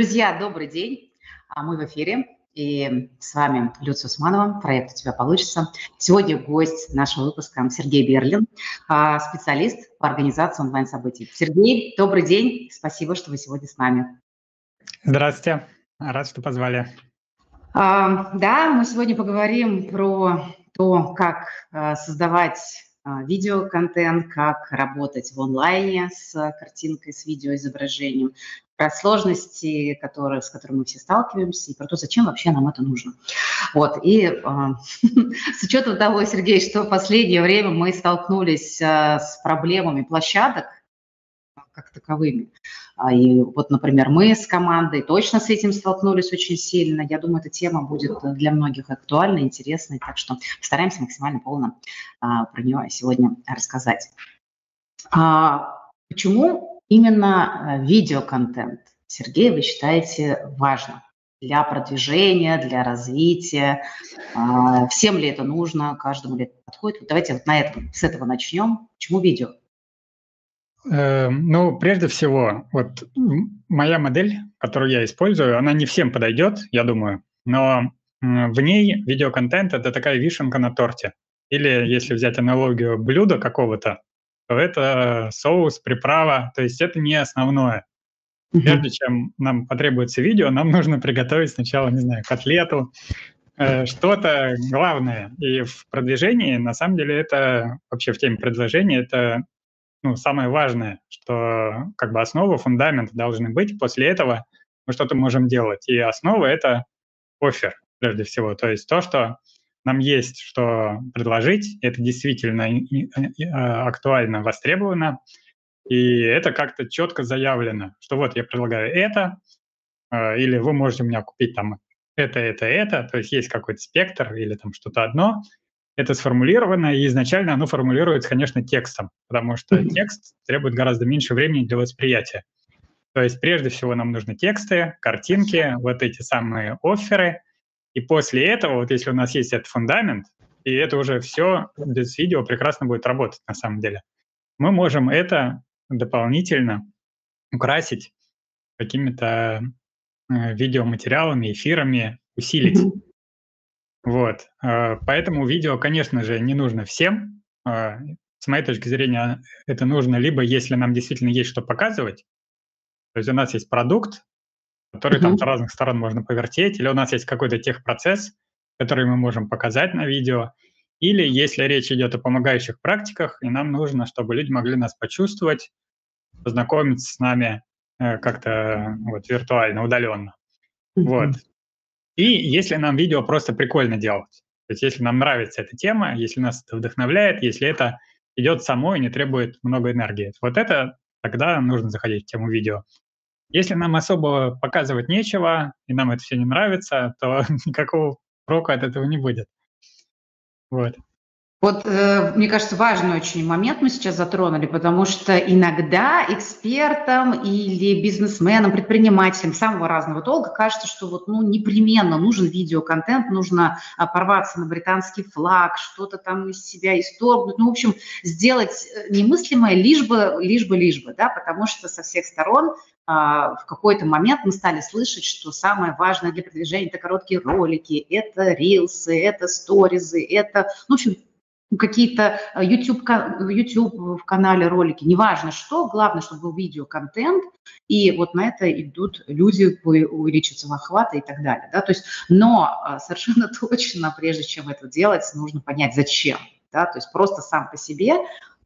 Друзья, добрый день. А Мы в эфире. И с вами Люция Усманова, проект «У тебя получится». Сегодня гость нашего выпуска Сергей Берлин, а, специалист по организации онлайн-событий. Сергей, добрый день. Спасибо, что вы сегодня с нами. Здравствуйте. Рад, что позвали. А, да, мы сегодня поговорим про то, как создавать видеоконтент, как работать в онлайне с картинкой, с видеоизображением, про сложности, которые, с которыми мы все сталкиваемся, и про то, зачем вообще нам это нужно. Вот. И э, с учетом того, Сергей, что в последнее время мы столкнулись э, с проблемами площадок, как таковыми. А, и вот, например, мы с командой точно с этим столкнулись очень сильно. Я думаю, эта тема будет для многих актуальной, интересной, так что постараемся максимально полно а, про нее сегодня рассказать. А, почему именно видеоконтент, Сергей, вы считаете важным? для продвижения, для развития. Всем ли это нужно, каждому ли это подходит? Вот давайте вот на этом, с этого начнем. Почему видео? Эм, ну, прежде всего, вот моя модель, которую я использую, она не всем подойдет, я думаю, но в ней видеоконтент – это такая вишенка на торте. Или если взять аналогию блюда какого-то, то это соус, приправа, то есть это не основное. Прежде чем нам потребуется видео, нам нужно приготовить сначала, не знаю, котлету, э, что-то главное. И в продвижении, на самом деле, это вообще в теме продвижения, это ну, самое важное, что как бы основа, фундамент должны быть. После этого мы что-то можем делать. И основа — это офер, прежде всего. То есть то, что нам есть что предложить, это действительно а, актуально, востребовано, и это как-то четко заявлено, что вот я предлагаю это, а, или вы можете у меня купить там это, это, это, то есть есть какой-то спектр или там что-то одно, это сформулировано, и изначально оно формулируется, конечно, текстом, потому что текст требует гораздо меньше времени для восприятия. То есть прежде всего нам нужны тексты, картинки, вот эти самые оферы, и после этого, вот если у нас есть этот фундамент, и это уже все без видео прекрасно будет работать на самом деле, мы можем это дополнительно украсить какими-то э, видеоматериалами, эфирами, усилить. Вот. А, поэтому видео, конечно же, не нужно всем. А, с моей точки зрения, это нужно либо если нам действительно есть что показывать, то есть у нас есть продукт, который там с разных сторон можно повертеть, или у нас есть какой-то техпроцесс, который мы можем показать на видео, или если речь идет о помогающих практиках, и нам нужно, чтобы люди могли нас почувствовать, познакомиться с нами э, как-то вот виртуально, удаленно. Вот. И если нам видео просто прикольно делать, то есть если нам нравится эта тема, если нас это вдохновляет, если это идет само и не требует много энергии, вот это тогда нужно заходить в тему видео. Если нам особо показывать нечего, и нам это все не нравится, то никакого прока от этого не будет. Вот. Вот, э, мне кажется, важный очень момент мы сейчас затронули, потому что иногда экспертам или бизнесменам, предпринимателям самого разного толка кажется, что вот, ну, непременно нужен видеоконтент, нужно а, порваться на британский флаг, что-то там из себя исторгнуть, ну, в общем, сделать э, немыслимое лишь бы, лишь бы, лишь бы, да, потому что со всех сторон в какой-то момент мы стали слышать, что самое важное для продвижения – это короткие ролики, это рилсы, это сторизы, это, ну, в общем, какие-то YouTube, э, YouTube в канале ролики, неважно что, главное, чтобы был видеоконтент, и вот на это идут люди, увеличиваются в охваты и так далее. Да? То есть, но а, совершенно точно, прежде чем это делать, нужно понять, зачем. Да? То есть просто сам по себе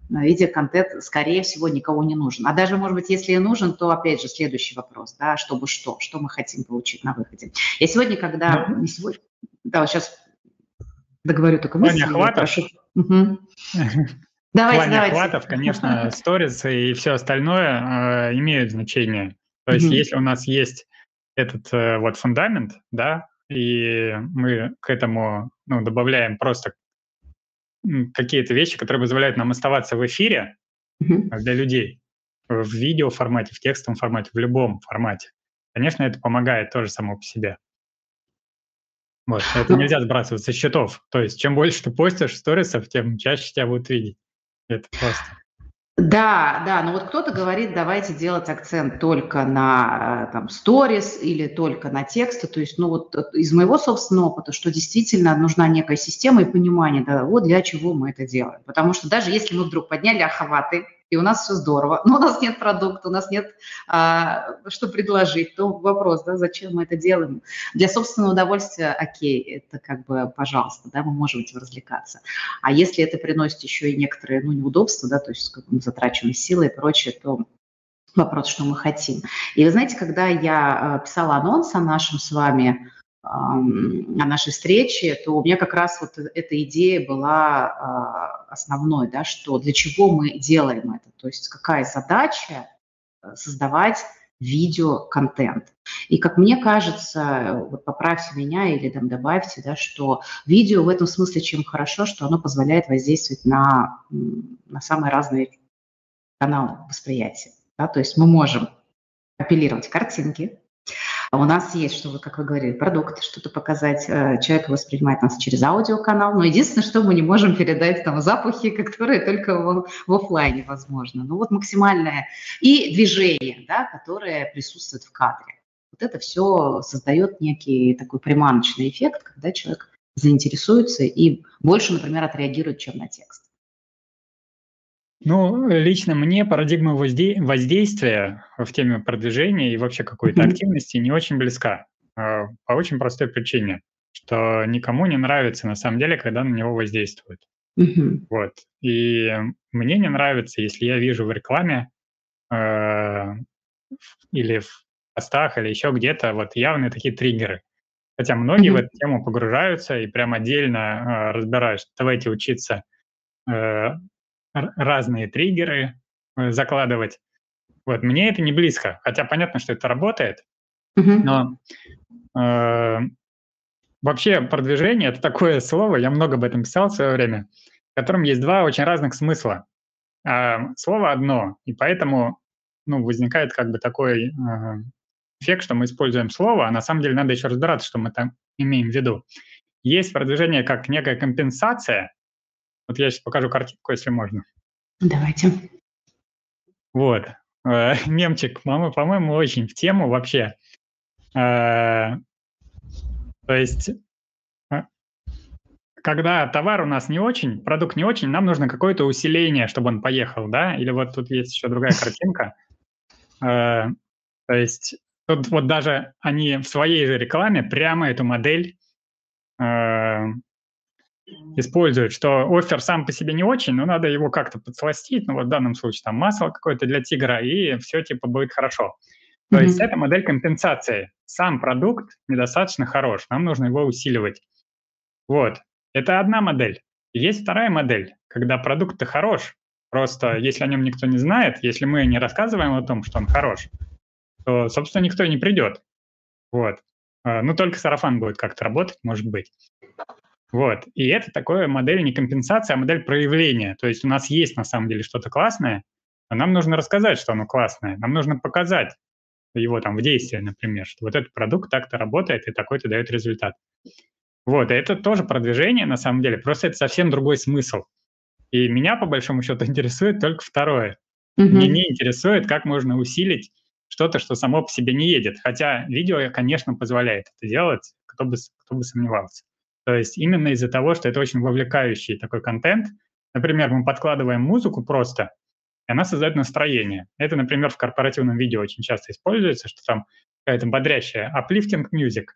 видеоконтент, скорее всего, никого не нужен. А даже, может быть, если и нужен, то, опять же, следующий вопрос, да, чтобы что, что мы хотим получить на выходе. Я сегодня, когда... Не сегодня, да, сейчас договорю только мысль. Прошу. Угу. Давайте, В плане давайте. охватов, конечно, сторис и все остальное э, имеют значение. То есть, угу. если у нас есть этот э, вот фундамент, да, и мы к этому ну, добавляем просто какие-то вещи, которые позволяют нам оставаться в эфире угу. для людей в видео формате, в текстовом формате, в любом формате. Конечно, это помогает тоже само по себе. Вот, это ну, нельзя сбрасывать со счетов. То есть, чем больше ты постишь сторисов, тем чаще тебя будут видеть. Это просто. Да, да, но вот кто-то говорит, давайте делать акцент только на там сторис или только на тексты, то есть, ну вот из моего собственного опыта, что действительно нужна некая система и понимание, да, вот для чего мы это делаем, потому что даже если мы вдруг подняли охваты, и у нас все здорово, но у нас нет продукта, у нас нет а, что предложить, то вопрос, да, зачем мы это делаем? Для собственного удовольствия, окей, это как бы, пожалуйста, да, мы можем этим развлекаться. А если это приносит еще и некоторые, ну, неудобства, да, то есть как мы затрачиваем силы и прочее, то вопрос, что мы хотим. И вы знаете, когда я а, писала анонс о нашем с вами на нашей встрече, то у меня как раз вот эта идея была а, основной, да, что для чего мы делаем это, то есть какая задача э, создавать видеоконтент. И как мне кажется, вот поправьте меня или там добавьте, да, что видео в этом смысле чем хорошо, что оно позволяет воздействовать на, на самые разные каналы восприятия. Да? То есть мы можем апеллировать картинки, у нас есть, что вы, как вы говорили, продукт, что-то показать. Э, человек воспринимает нас через аудиоканал, но единственное, что мы не можем передать там запахи, которые только в, в офлайне возможно. Ну вот максимальное и движение, да, которое присутствует в кадре. Вот это все создает некий такой приманочный эффект, когда человек заинтересуется и больше, например, отреагирует, чем на текст. Ну, лично мне парадигма воздействия в теме продвижения и вообще какой-то mm-hmm. активности не очень близка. А, по очень простой причине, что никому не нравится на самом деле, когда на него воздействуют. Mm-hmm. Вот. И мне не нравится, если я вижу в рекламе э, или в постах, или еще где-то вот явные такие триггеры. Хотя многие mm-hmm. в эту тему погружаются и прям отдельно э, разбирают, что давайте учиться э, разные триггеры э, закладывать. Вот, мне это не близко, хотя понятно, что это работает, mm-hmm. но э, вообще продвижение – это такое слово, я много об этом писал в свое время, в котором есть два очень разных смысла. А слово одно, и поэтому ну, возникает как бы такой э, эффект, что мы используем слово, а на самом деле надо еще разбираться, что мы там имеем в виду. Есть продвижение как некая компенсация, вот я сейчас покажу картинку, если можно. Давайте. Вот. Э, мемчик, по-моему, очень в тему вообще. Э, то есть, э, когда товар у нас не очень, продукт не очень, нам нужно какое-то усиление, чтобы он поехал, да? Или вот тут есть еще другая картинка. То есть тут вот даже они в своей же рекламе прямо эту модель используют, что офер сам по себе не очень, но надо его как-то подсластить, ну вот в данном случае там масло какое-то для тигра, и все типа будет хорошо. То mm-hmm. есть это модель компенсации. Сам продукт недостаточно хорош, нам нужно его усиливать. Вот, это одна модель. Есть вторая модель, когда продукт-то хорош, просто если о нем никто не знает, если мы не рассказываем о том, что он хорош, то, собственно, никто не придет. Вот. А, ну, только сарафан будет как-то работать, может быть. Вот. И это такое модель не компенсация, а модель проявления. То есть у нас есть на самом деле что-то классное, а нам нужно рассказать, что оно классное. Нам нужно показать его там в действии, например, что вот этот продукт так-то работает и такой-то дает результат. Вот, и это тоже продвижение на самом деле, просто это совсем другой смысл. И меня, по большому счету, интересует только второе. Mm-hmm. Мне не интересует, как можно усилить что-то, что само по себе не едет. Хотя видео, конечно, позволяет это делать, кто бы, кто бы сомневался. То есть именно из-за того, что это очень вовлекающий такой контент. Например, мы подкладываем музыку просто, и она создает настроение. Это, например, в корпоративном видео очень часто используется, что там какая-то бодрящая uplifting music,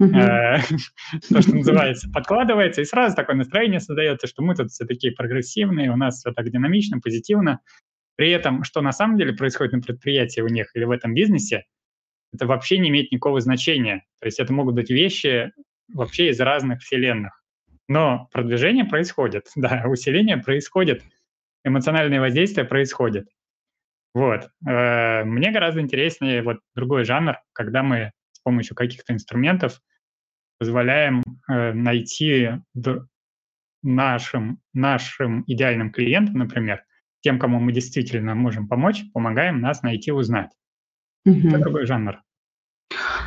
э, то, что называется, подкладывается, и сразу такое настроение создается, что мы тут все такие прогрессивные, у нас все так динамично, позитивно. При этом, что на самом деле происходит на предприятии у них или в этом бизнесе, это вообще не имеет никакого значения. То есть это могут быть вещи вообще из разных вселенных. Но продвижение происходит, да, усиление происходит, эмоциональное воздействие происходит. Вот. Э, мне гораздо интереснее вот другой жанр, когда мы с помощью каких-то инструментов позволяем э, найти нашим, нашим идеальным клиентам, например, тем, кому мы действительно можем помочь, помогаем нас найти, узнать. Mm-hmm. Это другой жанр.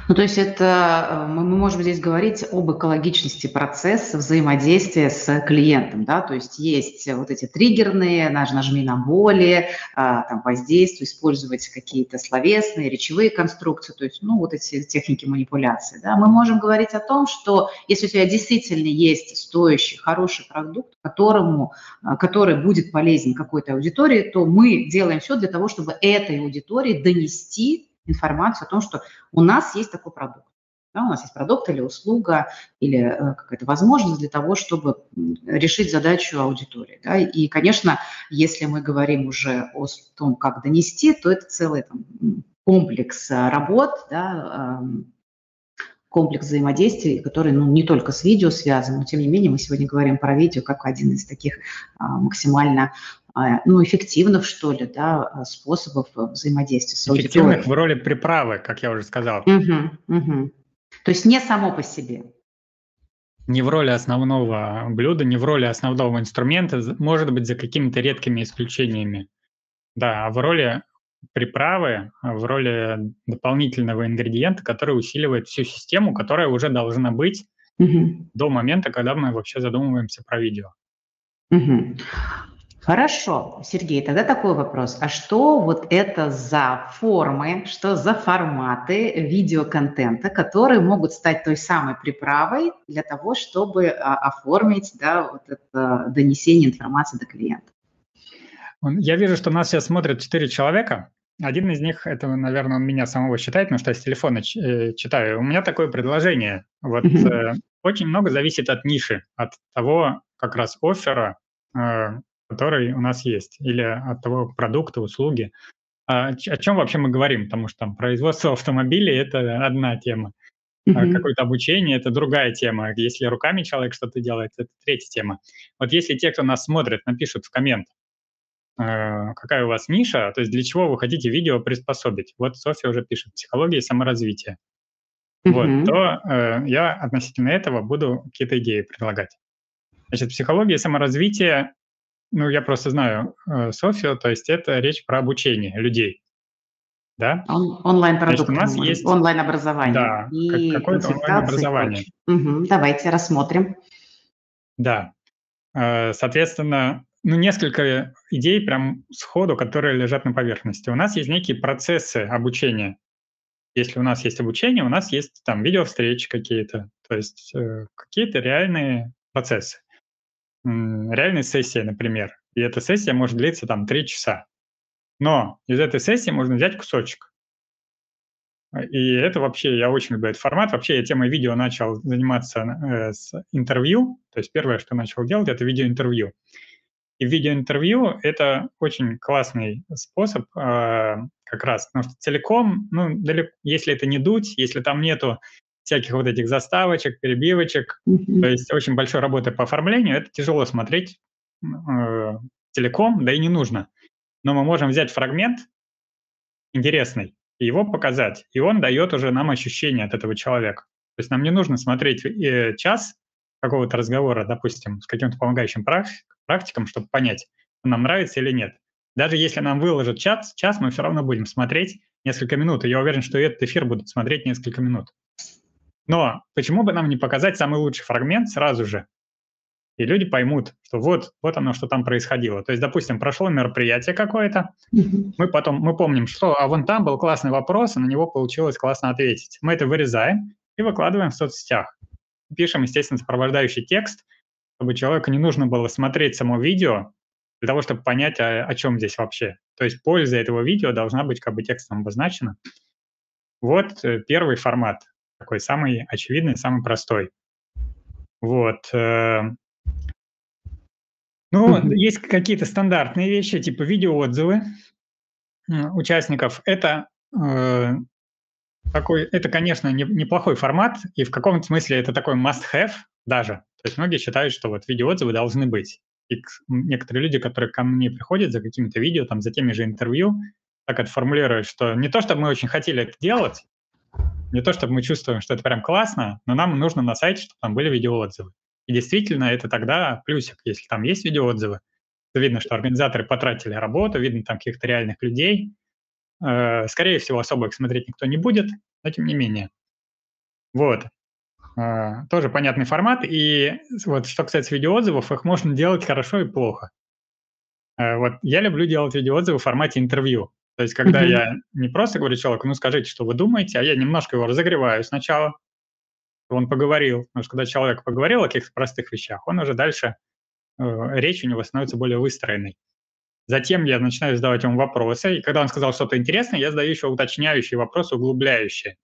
Ну, то есть это э, мы можем здесь говорить об экологичности процесса взаимодействия с клиентом, да, то есть есть вот эти триггерные, наж, нажми на боли, а, там воздействие, использовать какие-то словесные, речевые конструкции, то есть, ну, вот эти техники манипуляции, да. Мы можем говорить о том, что если у тебя действительно есть стоящий, хороший продукт, которому, а, который будет полезен какой-то аудитории, то мы делаем все для того, чтобы этой аудитории донести информацию о том, что у нас есть такой продукт. Да, у нас есть продукт или услуга, или э, какая-то возможность для того, чтобы решить задачу аудитории. Да. И, конечно, если мы говорим уже о том, как донести, то это целый там, комплекс э, работ, да, э, комплекс взаимодействий, который ну, не только с видео связан, но тем не менее мы сегодня говорим про видео как один из таких а, максимально ну, эффективных, что ли, да, а, способов э, взаимодействия с аудиторией. Эффективных в роли приправы, как я уже сказал. Угу, угу. То есть не само по себе. Не в роли основного блюда, не в роли основного инструмента, может быть, за какими-то редкими исключениями. Да, а в роли приправы, а в роли дополнительного ингредиента, который усиливает всю систему, которая уже должна быть угу. до момента, когда мы вообще задумываемся про видео. Угу. Хорошо, Сергей, тогда такой вопрос. А что вот это за формы, что за форматы видеоконтента, которые могут стать той самой приправой для того, чтобы а, оформить да, вот это донесение информации до клиента? Я вижу, что нас сейчас смотрят четыре человека. Один из них, это, наверное, он меня самого считает, потому что я с телефона э, читаю. У меня такое предложение. Вот mm-hmm. очень много зависит от ниши, от того как раз оффера, э, который у нас есть, или от того продукта, услуги. А, о чем вообще мы говорим? Потому что там производство автомобилей – это одна тема. Mm-hmm. Какое-то обучение – это другая тема. Если руками человек что-то делает, это третья тема. Вот если те, кто нас смотрит, напишут в коммент, э, какая у вас ниша, то есть для чего вы хотите видео приспособить. Вот Софья уже пишет «Психология и саморазвитие». Mm-hmm. Вот, то э, я относительно этого буду какие-то идеи предлагать. Значит, психология и саморазвитие ну, я просто знаю э, Софию, то есть это речь про обучение людей. Да? Он, онлайн-продукт. у нас есть онлайн-образование. Да, и какое-то онлайн-образование. Угу, давайте рассмотрим. Да. Э, соответственно, ну, несколько идей прям сходу, которые лежат на поверхности. У нас есть некие процессы обучения. Если у нас есть обучение, у нас есть там видеовстречи какие-то, то есть э, какие-то реальные процессы реальной сессии, например, и эта сессия может длиться там 3 часа. Но из этой сессии можно взять кусочек. И это вообще, я очень люблю этот формат. Вообще я темой видео начал заниматься э, с интервью. То есть первое, что начал делать, это видеоинтервью. И видеоинтервью – это очень классный способ э, как раз, потому что целиком, ну, далеко, если это не дуть, если там нету всяких вот этих заставочек, перебивочек, mm-hmm. то есть очень большой работы по оформлению, это тяжело смотреть э, целиком, да и не нужно. Но мы можем взять фрагмент интересный и его показать, и он дает уже нам ощущение от этого человека. То есть нам не нужно смотреть э, час какого-то разговора, допустим, с каким-то помогающим практиком, чтобы понять, нам нравится или нет. Даже если нам выложат час, час мы все равно будем смотреть несколько минут. И я уверен, что этот эфир будут смотреть несколько минут. Но почему бы нам не показать самый лучший фрагмент сразу же? И люди поймут, что вот, вот оно, что там происходило. То есть, допустим, прошло мероприятие какое-то, мы потом, мы помним, что а вон там был классный вопрос, и на него получилось классно ответить. Мы это вырезаем и выкладываем в соцсетях. Пишем, естественно, сопровождающий текст, чтобы человеку не нужно было смотреть само видео для того, чтобы понять, о, о чем здесь вообще. То есть польза этого видео должна быть как бы текстом обозначена. Вот э, первый формат такой самый очевидный, самый простой. Вот. Э, ну, есть какие-то стандартные вещи, типа видеоотзывы участников. Это э, такой, это, конечно, не, неплохой формат, и в каком-то смысле это такой must-have даже. То есть многие считают, что вот видеоотзывы должны быть. И некоторые люди, которые ко мне приходят за какими-то видео, там, за теми же интервью, так это формулируют, что не то, чтобы мы очень хотели это делать, не то, чтобы мы чувствуем, что это прям классно, но нам нужно на сайте, чтобы там были видеоотзывы. И действительно, это тогда плюсик, если там есть видеоотзывы, видно, что организаторы потратили работу, видно там каких-то реальных людей. Э, скорее всего, особо их смотреть никто не будет, но тем не менее. Вот. А, тоже понятный формат. И вот что касается видеоотзывов, их можно делать хорошо и плохо. А, вот я люблю делать видеоотзывы в формате интервью. То есть, когда mm-hmm. я не просто говорю человеку, ну скажите, что вы думаете, а я немножко его разогреваю сначала, он поговорил. Потому что когда человек поговорил о каких-то простых вещах, он уже дальше, э, речь у него становится более выстроенной. Затем я начинаю задавать ему вопросы, и когда он сказал что-то интересное, я задаю еще уточняющие вопросы, углубляющие.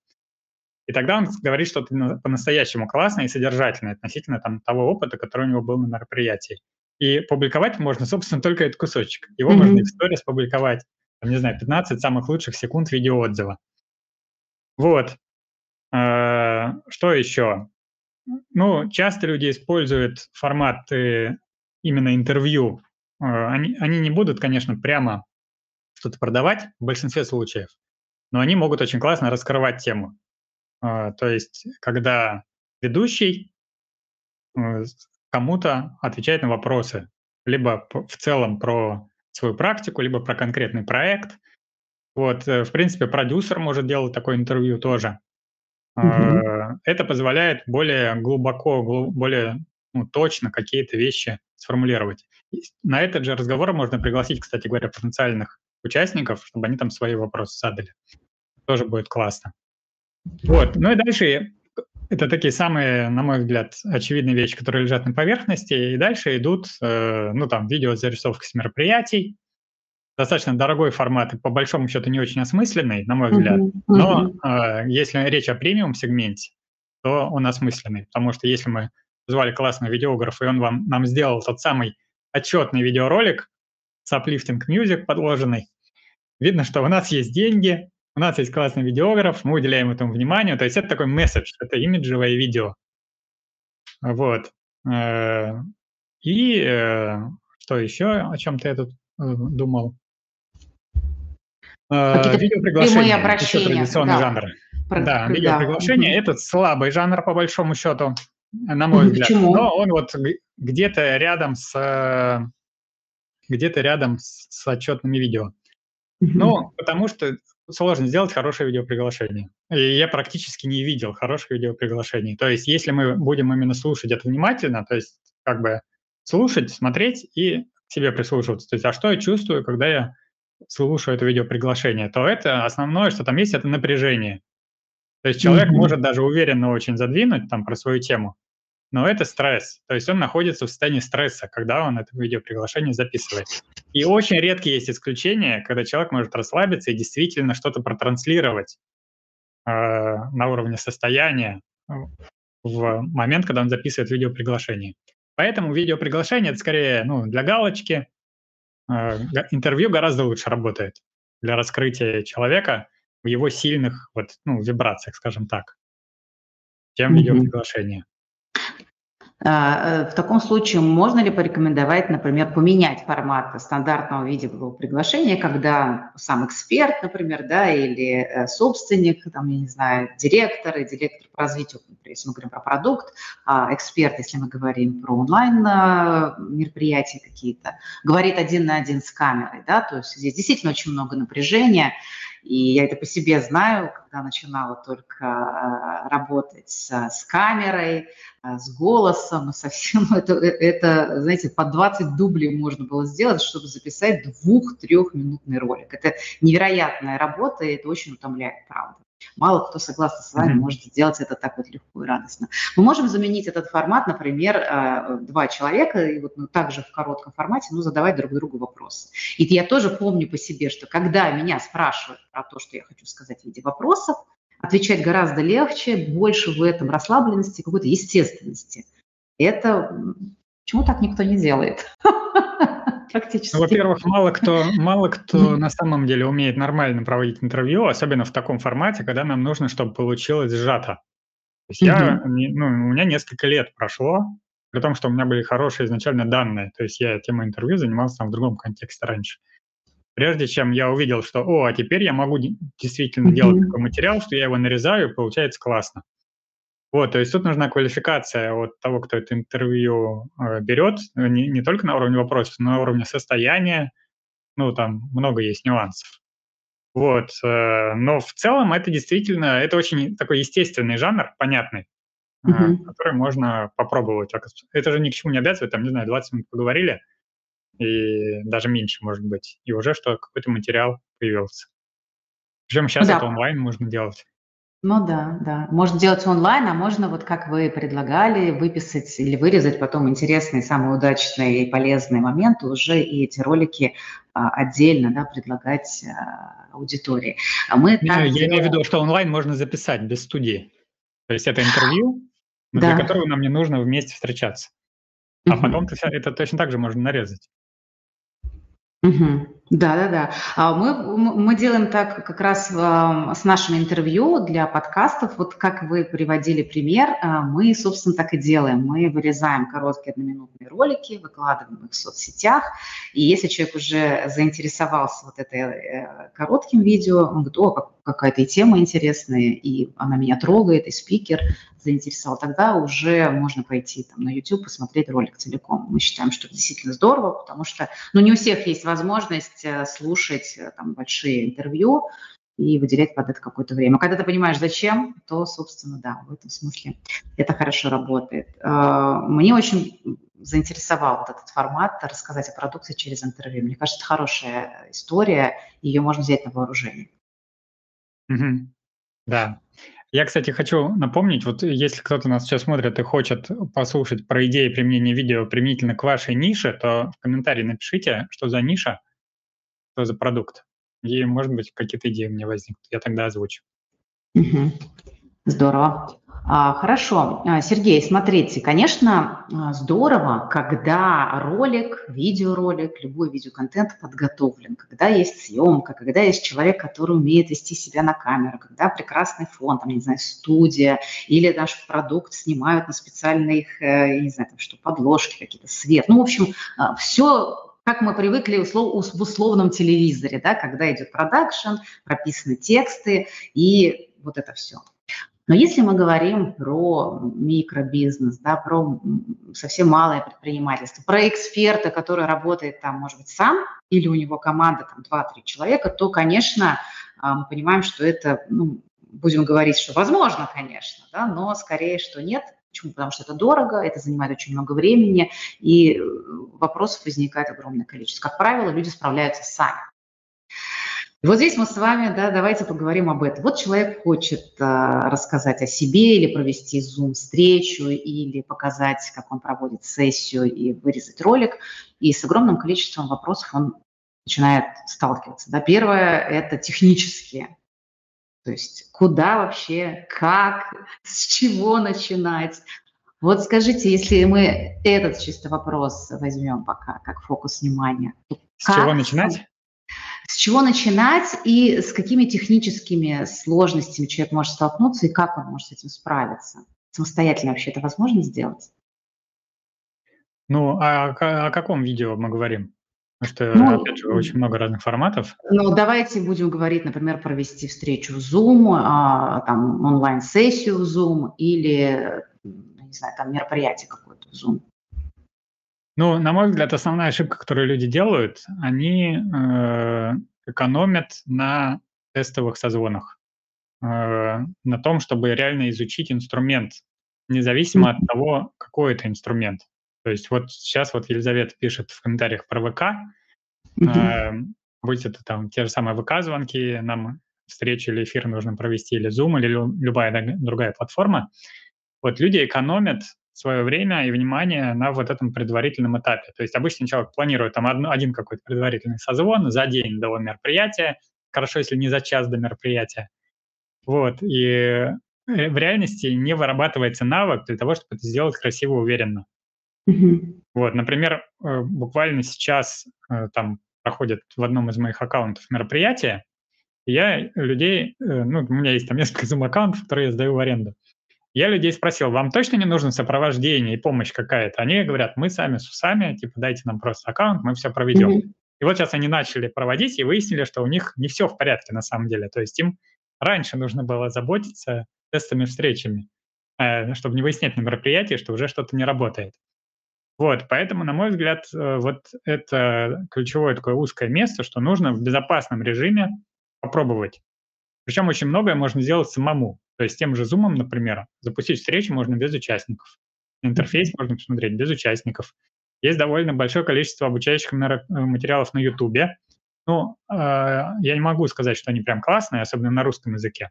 И тогда он говорит что-то по-настоящему классное и содержательное относительно там, того опыта, который у него был на мероприятии. И публиковать можно, собственно, только этот кусочек. Его mm-hmm. можно в сторис публиковать, не знаю, 15 самых лучших секунд видеоотзыва. Вот. Э, что еще? Ну, часто люди используют форматы именно интервью. Э, они, они не будут, конечно, прямо что-то продавать в большинстве случаев, но они могут очень классно раскрывать тему. Э, то есть, когда ведущий кому-то отвечает на вопросы, либо в целом про свою практику, либо про конкретный проект. Вот, в принципе, продюсер может делать такое интервью тоже. Угу. Это позволяет более глубоко, более ну, точно какие-то вещи сформулировать. на этот же разговор можно пригласить, кстати говоря, потенциальных участников, чтобы они там свои вопросы задали. Тоже будет классно. Вот. Ну и дальше это такие самые, на мой взгляд, очевидные вещи, которые лежат на поверхности. И дальше идут, э, ну там, видео зарисовки с мероприятий, достаточно дорогой формат и по большому счету не очень осмысленный, на мой взгляд. Uh-huh. Но э, если речь о премиум-сегменте, то он осмысленный, потому что если мы звали классного видеографа, и он вам, нам сделал тот самый отчетный видеоролик с uplifting music подложенный, видно, что у нас есть деньги, у нас есть классный видеограф, мы уделяем этому внимание, то есть это такой месседж, это имиджевое видео. Вот. Э, и э, что еще, о чем ты я тут э, думал? Обращения. еще традиционный да. жанр. Про, да, видеоприглашение да. – это слабый жанр, по большому счету, на мой взгляд. Почему? Но он вот где-то рядом с где-то рядом с отчетными видео. Ну, потому что сложно сделать хорошее видеоприглашение. И я практически не видел хороших видеоприглашений. То есть если мы будем именно слушать это внимательно, то есть как бы слушать, смотреть и к себе прислушиваться. То есть, а что я чувствую, когда я слушаю это видеоприглашение, то это основное, что там есть, это напряжение. То есть человек mm-hmm. может даже уверенно очень задвинуть там про свою тему, но это стресс. То есть он находится в состоянии стресса, когда он это видеоприглашение записывает. И очень редкие есть исключения, когда человек может расслабиться и действительно что-то протранслировать э, на уровне состояния э, в момент, когда он записывает видеоприглашение. Поэтому видеоприглашение это скорее ну, для галочки, Э, интервью гораздо лучше работает для раскрытия человека в его сильных вот, ну, вибрациях, скажем так, чем видеоприглашение. А, э, в таком случае можно ли порекомендовать, например, поменять формат стандартного видео приглашения, когда сам эксперт, например, да, или э, собственник, там, я не знаю, директор и директор по развитию, например, если мы говорим про продукт, а эксперт, если мы говорим про онлайн э, мероприятия какие-то, говорит один на один с камерой, да, то есть здесь действительно очень много напряжения, и я это по себе знаю, когда начинала только э, работать с, с камерой, э, с голосом, и совсем это, это, знаете, по 20 дублей можно было сделать, чтобы записать двух-трехминутный ролик. Это невероятная работа, и это очень утомляет, правда. Мало кто, согласно с вами, mm-hmm. может сделать это так вот легко и радостно. Мы можем заменить этот формат, например, э, два человека, и вот ну, также в коротком формате, ну, задавать друг другу вопросы. И я тоже помню по себе, что когда меня спрашивают про то, что я хочу сказать в виде вопросов, отвечать гораздо легче, больше в этом расслабленности, какой-то естественности. Это почему так никто не делает? практически. Ну, во-первых, мало кто, мало кто на самом деле умеет нормально проводить интервью, особенно в таком формате, когда нам нужно, чтобы получилось сжато. То есть я, ну, у меня несколько лет прошло, при том, что у меня были хорошие изначально данные. То есть я темой интервью занимался там в другом контексте раньше. Прежде чем я увидел, что, о, а теперь я могу действительно делать такой материал, что я его нарезаю, и получается классно. Вот, то есть тут нужна квалификация от того, кто это интервью э, берет, э, не, не только на уровне вопросов, но на уровне состояния. Ну, там много есть нюансов. Вот. Э, но в целом это действительно, это очень такой естественный жанр, понятный, uh-huh. который можно попробовать. Это же ни к чему не обязывает, там, не знаю, 20 минут поговорили, и даже меньше, может быть, и уже что какой-то материал появился. Причем сейчас да. это онлайн можно делать. Ну да, да. Можно делать онлайн, а можно, вот как вы предлагали, выписать или вырезать потом интересные, самые удачные и полезные моменты уже и эти ролики а, отдельно да, предлагать а, аудитории. А мы Не, так я делаем... имею в виду, что онлайн можно записать без студии. То есть это интервью, да. для которого нам не нужно вместе встречаться. А угу. потом это точно так же можно нарезать. Угу. Да-да-да. А мы, мы делаем так как раз с нашими интервью для подкастов. Вот как вы приводили пример, а, мы, собственно, так и делаем. Мы вырезаем короткие одноминутные ролики, выкладываем их в соцсетях. И если человек уже заинтересовался вот этой э, коротким видео, он говорит, о, какая-то и тема интересная, и она меня трогает, и спикер заинтересовал, тогда уже можно пойти там, на YouTube посмотреть ролик целиком. Мы считаем, что это действительно здорово, потому что ну, не у всех есть возможность э, слушать э, там, большие интервью и выделять под это какое-то время. Когда ты понимаешь, зачем, то, собственно, да, в этом смысле это хорошо работает. Э, мне очень заинтересовал вот этот формат рассказать о продукции через интервью. Мне кажется, это хорошая история, ее можно взять на вооружение. Угу. Да. Я, кстати, хочу напомнить, вот если кто-то нас сейчас смотрит и хочет послушать про идеи применения видео применительно к вашей нише, то в комментарии напишите, что за ниша, что за продукт. И, может быть, какие-то идеи у меня возникнут. Я тогда озвучу. Угу. Здорово. А, хорошо. А, Сергей, смотрите, конечно, а, здорово, когда ролик, видеоролик, любой видеоконтент подготовлен, когда есть съемка, когда есть человек, который умеет вести себя на камеру, когда прекрасный фон, там, не знаю, студия или наш продукт снимают на специальных, э, я не знаю, там, что, подложки какие-то, свет. Ну, в общем, все как мы привыкли услов, в условном телевизоре, да, когда идет продакшн, прописаны тексты и вот это все. Но если мы говорим про микробизнес, да, про совсем малое предпринимательство, про эксперта, который работает там, может быть, сам, или у него команда там 2-3 человека, то, конечно, а, мы понимаем, что это, ну, будем говорить, что возможно, конечно, да, но скорее, что нет. Почему? Потому что это дорого, это занимает очень много времени, и вопросов возникает огромное количество. Как правило, люди справляются сами. И вот здесь мы с вами, да, давайте поговорим об этом. Вот человек хочет а, рассказать о себе или провести Zoom-встречу, или показать, как он проводит сессию и вырезать ролик. И с огромным количеством вопросов он начинает сталкиваться. Да. Первое – это технические. То есть куда вообще, как, с чего начинать. Вот скажите, если мы этот чисто вопрос возьмем пока как фокус внимания. С чего начинать? С чего начинать и с какими техническими сложностями человек может столкнуться и как он может с этим справиться? Самостоятельно вообще это возможно сделать? Ну, а о каком видео мы говорим? Потому что, ну, опять же, очень много разных форматов. Ну, давайте будем говорить, например, провести встречу в Zoom, а, там, онлайн-сессию в Zoom или, не знаю, там, мероприятие какое-то в Zoom. Ну, на мой взгляд, основная ошибка, которую люди делают, они э, экономят на тестовых созвонах, э, на том, чтобы реально изучить инструмент, независимо от того, какой это инструмент. То есть вот сейчас вот Елизавета пишет в комментариях про ВК, э, будь это там те же самые ВК-звонки, нам встречу или эфир нужно провести, или Zoom, или любая другая платформа. Вот люди экономят свое время и внимание на вот этом предварительном этапе. То есть обычно человек планирует там один, один какой-то предварительный созвон за день до мероприятия, хорошо, если не за час до мероприятия. Вот, и э, в реальности не вырабатывается навык для того, чтобы это сделать красиво, уверенно. Mm-hmm. Вот, например, э, буквально сейчас э, там проходит в одном из моих аккаунтов мероприятие, и я людей, ну, у меня есть там несколько зум-аккаунтов, которые я сдаю в аренду. Я людей спросил, вам точно не нужно сопровождение и помощь какая-то? Они говорят, мы сами с усами, типа дайте нам просто аккаунт, мы все проведем. Mm-hmm. И вот сейчас они начали проводить и выяснили, что у них не все в порядке на самом деле. То есть им раньше нужно было заботиться тестовыми встречами, э, чтобы не выяснять на мероприятии, что уже что-то не работает. Вот, поэтому, на мой взгляд, э, вот это ключевое такое узкое место, что нужно в безопасном режиме попробовать. Причем очень многое можно сделать самому. То есть тем же Zoom, например, запустить встречу можно без участников. Интерфейс можно посмотреть без участников. Есть довольно большое количество обучающих материалов на YouTube. Ну, э, я не могу сказать, что они прям классные, особенно на русском языке.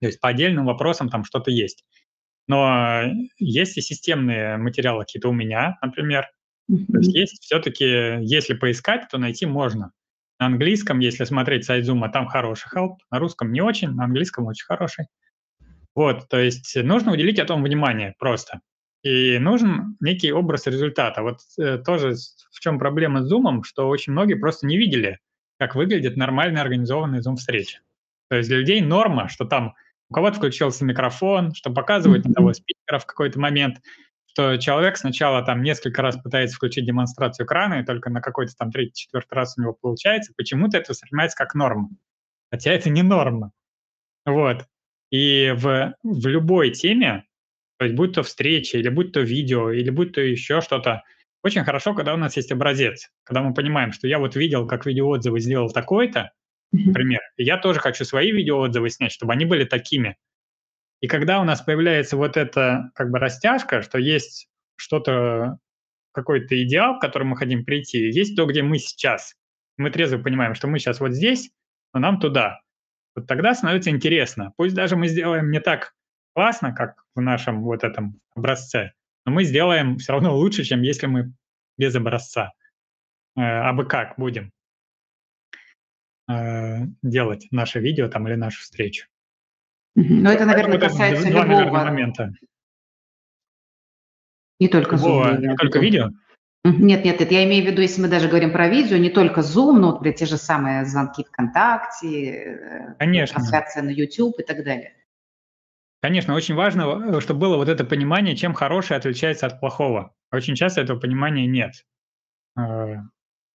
То есть по отдельным вопросам там что-то есть. Но есть и системные материалы какие-то у меня, например. Mm-hmm. То есть есть все-таки, если поискать, то найти можно. На английском, если смотреть сайт Zoom, там хороший help, на русском не очень, на английском очень хороший. Вот, то есть нужно уделить этому внимание просто. И нужен некий образ результата. Вот э, тоже в чем проблема с Zoom, что очень многие просто не видели, как выглядит нормально организованная Zoom-встреча. То есть для людей норма, что там у кого-то включился микрофон, что показывает на того спикера в какой-то момент, что человек сначала там несколько раз пытается включить демонстрацию экрана, и только на какой-то там третий, четвертый раз у него получается, почему-то это воспринимается как норма. Хотя это не норма. Вот. И в, в любой теме, то есть будь то встреча, или будь то видео, или будь то еще что-то, очень хорошо, когда у нас есть образец, когда мы понимаем, что я вот видел, как видеоотзывы сделал такой-то, например, и я тоже хочу свои видеоотзывы снять, чтобы они были такими. И когда у нас появляется вот эта как бы растяжка, что есть что-то, какой-то идеал, к которому мы хотим прийти, есть то, где мы сейчас. Мы трезво понимаем, что мы сейчас вот здесь, но нам туда. Вот тогда становится интересно. Пусть даже мы сделаем не так классно, как в нашем вот этом образце, но мы сделаем все равно лучше, чем если мы без образца. Э, а бы как будем э, делать наше видео там или нашу встречу. Но это, наверное, касается два, любого... Момента. Не только Любого, Zoom. Не только видео? Нет, нет, нет, я имею в виду, если мы даже говорим про видео, не только Zoom, но вот те же самые звонки ВКонтакте, э, Конечно. трансляция на YouTube и так далее. Конечно, очень важно, э, чтобы было вот это понимание, чем хорошее отличается от плохого. Очень часто этого понимания нет. Э,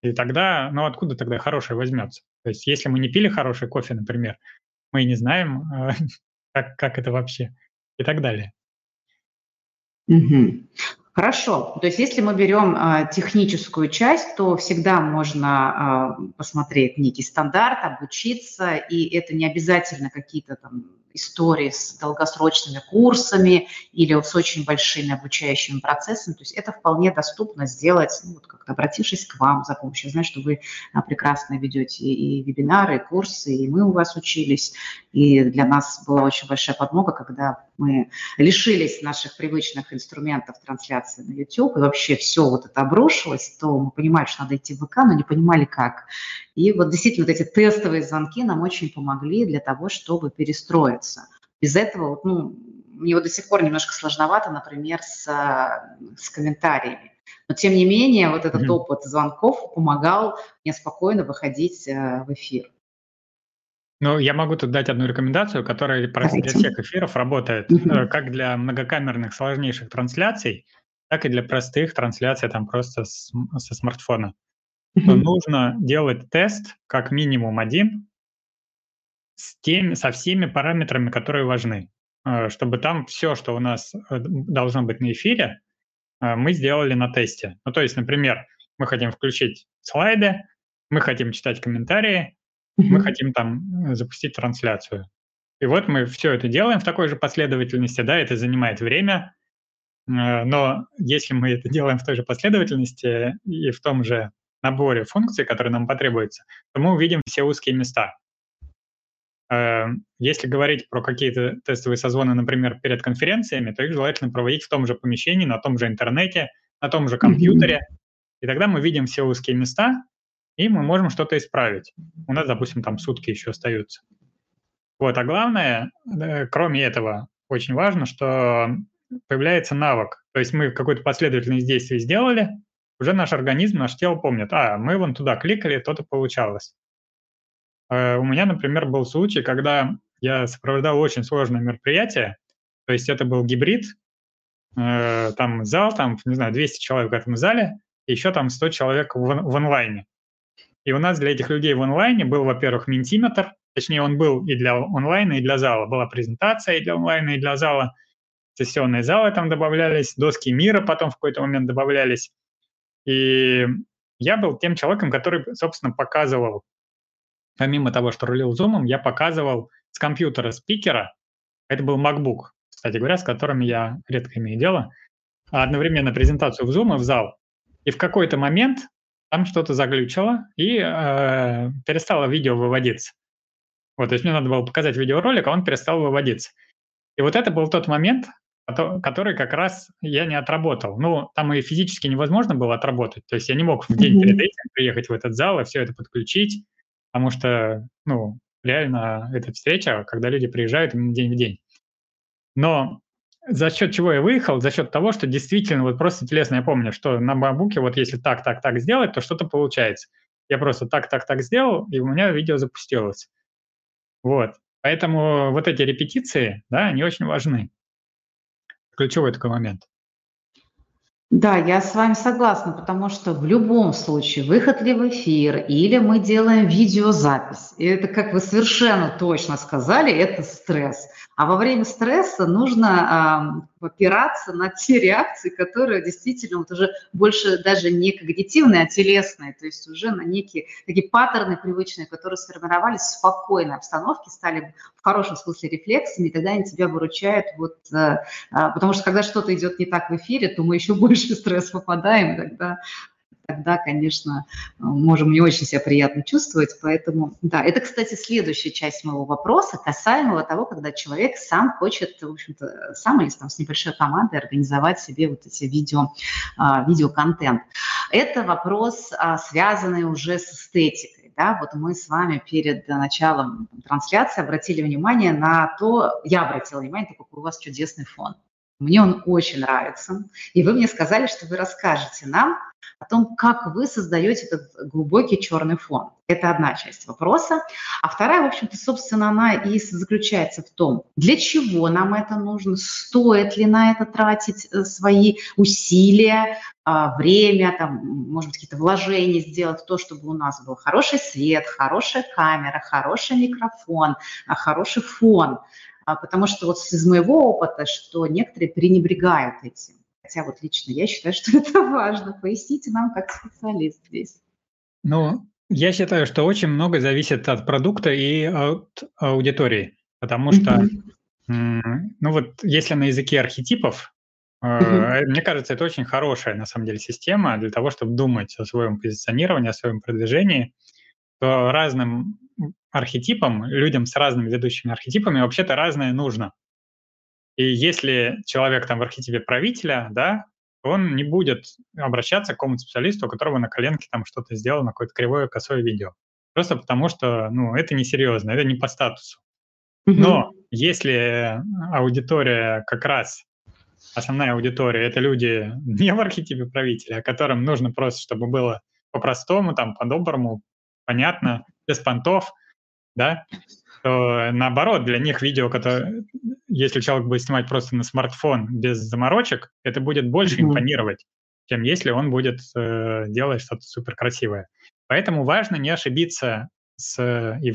и тогда, ну откуда тогда хорошее возьмется? То есть если мы не пили хороший кофе, например, мы не знаем, как, как это вообще и так далее. Угу. Хорошо. То есть если мы берем а, техническую часть, то всегда можно а, посмотреть некий стандарт, обучиться, и это не обязательно какие-то там истории с долгосрочными курсами или с очень большими обучающими процессами. То есть это вполне доступно сделать, ну, вот как-то обратившись к вам за помощью. Я знаю, что вы а, прекрасно ведете и вебинары, и курсы, и мы у вас учились. И для нас была очень большая подмога, когда мы лишились наших привычных инструментов трансляции на YouTube, и вообще все вот это обрушилось, то мы понимали, что надо идти в ВК, но не понимали, как. И вот действительно вот эти тестовые звонки нам очень помогли для того, чтобы перестроиться. Без этого, ну, мне вот до сих пор немножко сложновато, например, с, с комментариями. Но тем не менее, вот этот mm-hmm. опыт звонков помогал мне спокойно выходить э, в эфир. Ну, я могу тут дать одну рекомендацию, которая для всех эфиров работает, mm-hmm. как для многокамерных сложнейших трансляций, так и для простых трансляций там просто с, со смартфона то нужно делать тест как минимум один с теми, со всеми параметрами, которые важны, э, чтобы там все, что у нас э, должно быть на эфире, э, мы сделали на тесте. Ну, то есть, например, мы хотим включить слайды, мы хотим читать комментарии, мы хотим там запустить трансляцию. И вот мы все это делаем в такой же последовательности, да, это занимает время, но если мы это делаем в той же последовательности и в том же наборе функций, которые нам потребуются, то мы увидим все узкие места. Э, если говорить про какие-то тестовые созвоны, например, перед конференциями, то их желательно проводить в том же помещении, на том же интернете, на том же компьютере. И тогда мы видим все узкие места, и мы можем что-то исправить. У нас, допустим, там сутки еще остаются. Вот, а главное, э, кроме этого, очень важно, что появляется навык. То есть мы какую-то последовательность действий сделали, уже наш организм, наше тело помнит, а, мы вон туда кликали, то-то получалось. Э, у меня, например, был случай, когда я сопровождал очень сложное мероприятие, то есть это был гибрид, э, там зал, там, не знаю, 200 человек в этом зале, и еще там 100 человек в, в онлайне. И у нас для этих людей в онлайне был, во-первых, ментиметр, точнее, он был и для онлайна, и для зала. Была презентация и для онлайна, и для зала. Сессионные залы там добавлялись, доски мира потом в какой-то момент добавлялись. И я был тем человеком, который, собственно, показывал помимо того, что рулил зумом, я показывал с компьютера спикера, это был MacBook, кстати говоря, с которыми я редко имею дело, одновременно презентацию в Zoom и в зал. И в какой-то момент там что-то заглючило и э, перестало видео выводиться. Вот, то есть мне надо было показать видеоролик, а он перестал выводиться. И вот это был тот момент, который как раз я не отработал. Ну, там и физически невозможно было отработать. То есть я не мог в день перед этим приехать в этот зал и все это подключить, потому что, ну, реально это встреча, когда люди приезжают именно день в день. Но за счет чего я выехал? За счет того, что действительно вот просто телесно я помню, что на бамбуке вот если так, так, так сделать, то что-то получается. Я просто так, так, так сделал, и у меня видео запустилось. Вот. Поэтому вот эти репетиции, да, они очень важны. Ключевой такой момент. Да, я с вами согласна, потому что в любом случае, выход ли в эфир, или мы делаем видеозапись, и это, как вы совершенно точно сказали, это стресс. А во время стресса нужно э, опираться на те реакции, которые действительно вот уже больше даже не когнитивные, а телесные, то есть уже на некие такие паттерны привычные, которые сформировались в спокойной обстановке, стали в хорошем смысле рефлексами, и тогда они тебя выручают. Вот, э, э, потому что когда что-то идет не так в эфире, то мы еще больше в стресс попадаем, тогда тогда, конечно, можем не очень себя приятно чувствовать. Поэтому, да, это, кстати, следующая часть моего вопроса, касаемого того, когда человек сам хочет, в общем-то, сам или там с небольшой командой организовать себе вот эти видео, а, видеоконтент. Это вопрос, а, связанный уже с эстетикой. Да, вот мы с вами перед началом трансляции обратили внимание на то, я обратила внимание, какой у вас чудесный фон. Мне он очень нравится. И вы мне сказали, что вы расскажете нам о том, как вы создаете этот глубокий черный фон. Это одна часть вопроса. А вторая, в общем-то, собственно, она и заключается в том, для чего нам это нужно, стоит ли на это тратить э, свои усилия, а, время, там, может быть, какие-то вложения сделать в то, чтобы у нас был хороший свет, хорошая камера, хороший микрофон, а, хороший фон. А, потому что вот из моего опыта, что некоторые пренебрегают этим. Хотя вот лично я считаю, что это важно. Поясните нам как специалист здесь. Ну, я считаю, что очень много зависит от продукта и от аудитории, потому что, ну вот, если на языке архетипов, uh мне кажется, это очень хорошая на самом деле система для того, чтобы думать о своем позиционировании, о своем продвижении, то разным архетипам, людям с разными ведущими архетипами вообще-то разное нужно. И если человек там в архетипе правителя, да, он не будет обращаться к какому-то специалисту, у которого на коленке там что-то сделано, какое-то кривое, косое видео. Просто потому что, ну, это несерьезно, это не по статусу. Но если аудитория как раз, основная аудитория, это люди не в архетипе правителя, а которым нужно просто, чтобы было по-простому, там, по-доброму, понятно, без понтов, да, то наоборот, для них видео, которое, если человек будет снимать просто на смартфон без заморочек, это будет больше mm-hmm. импонировать, чем если он будет э, делать что-то супер красивое. Поэтому важно не ошибиться с, и,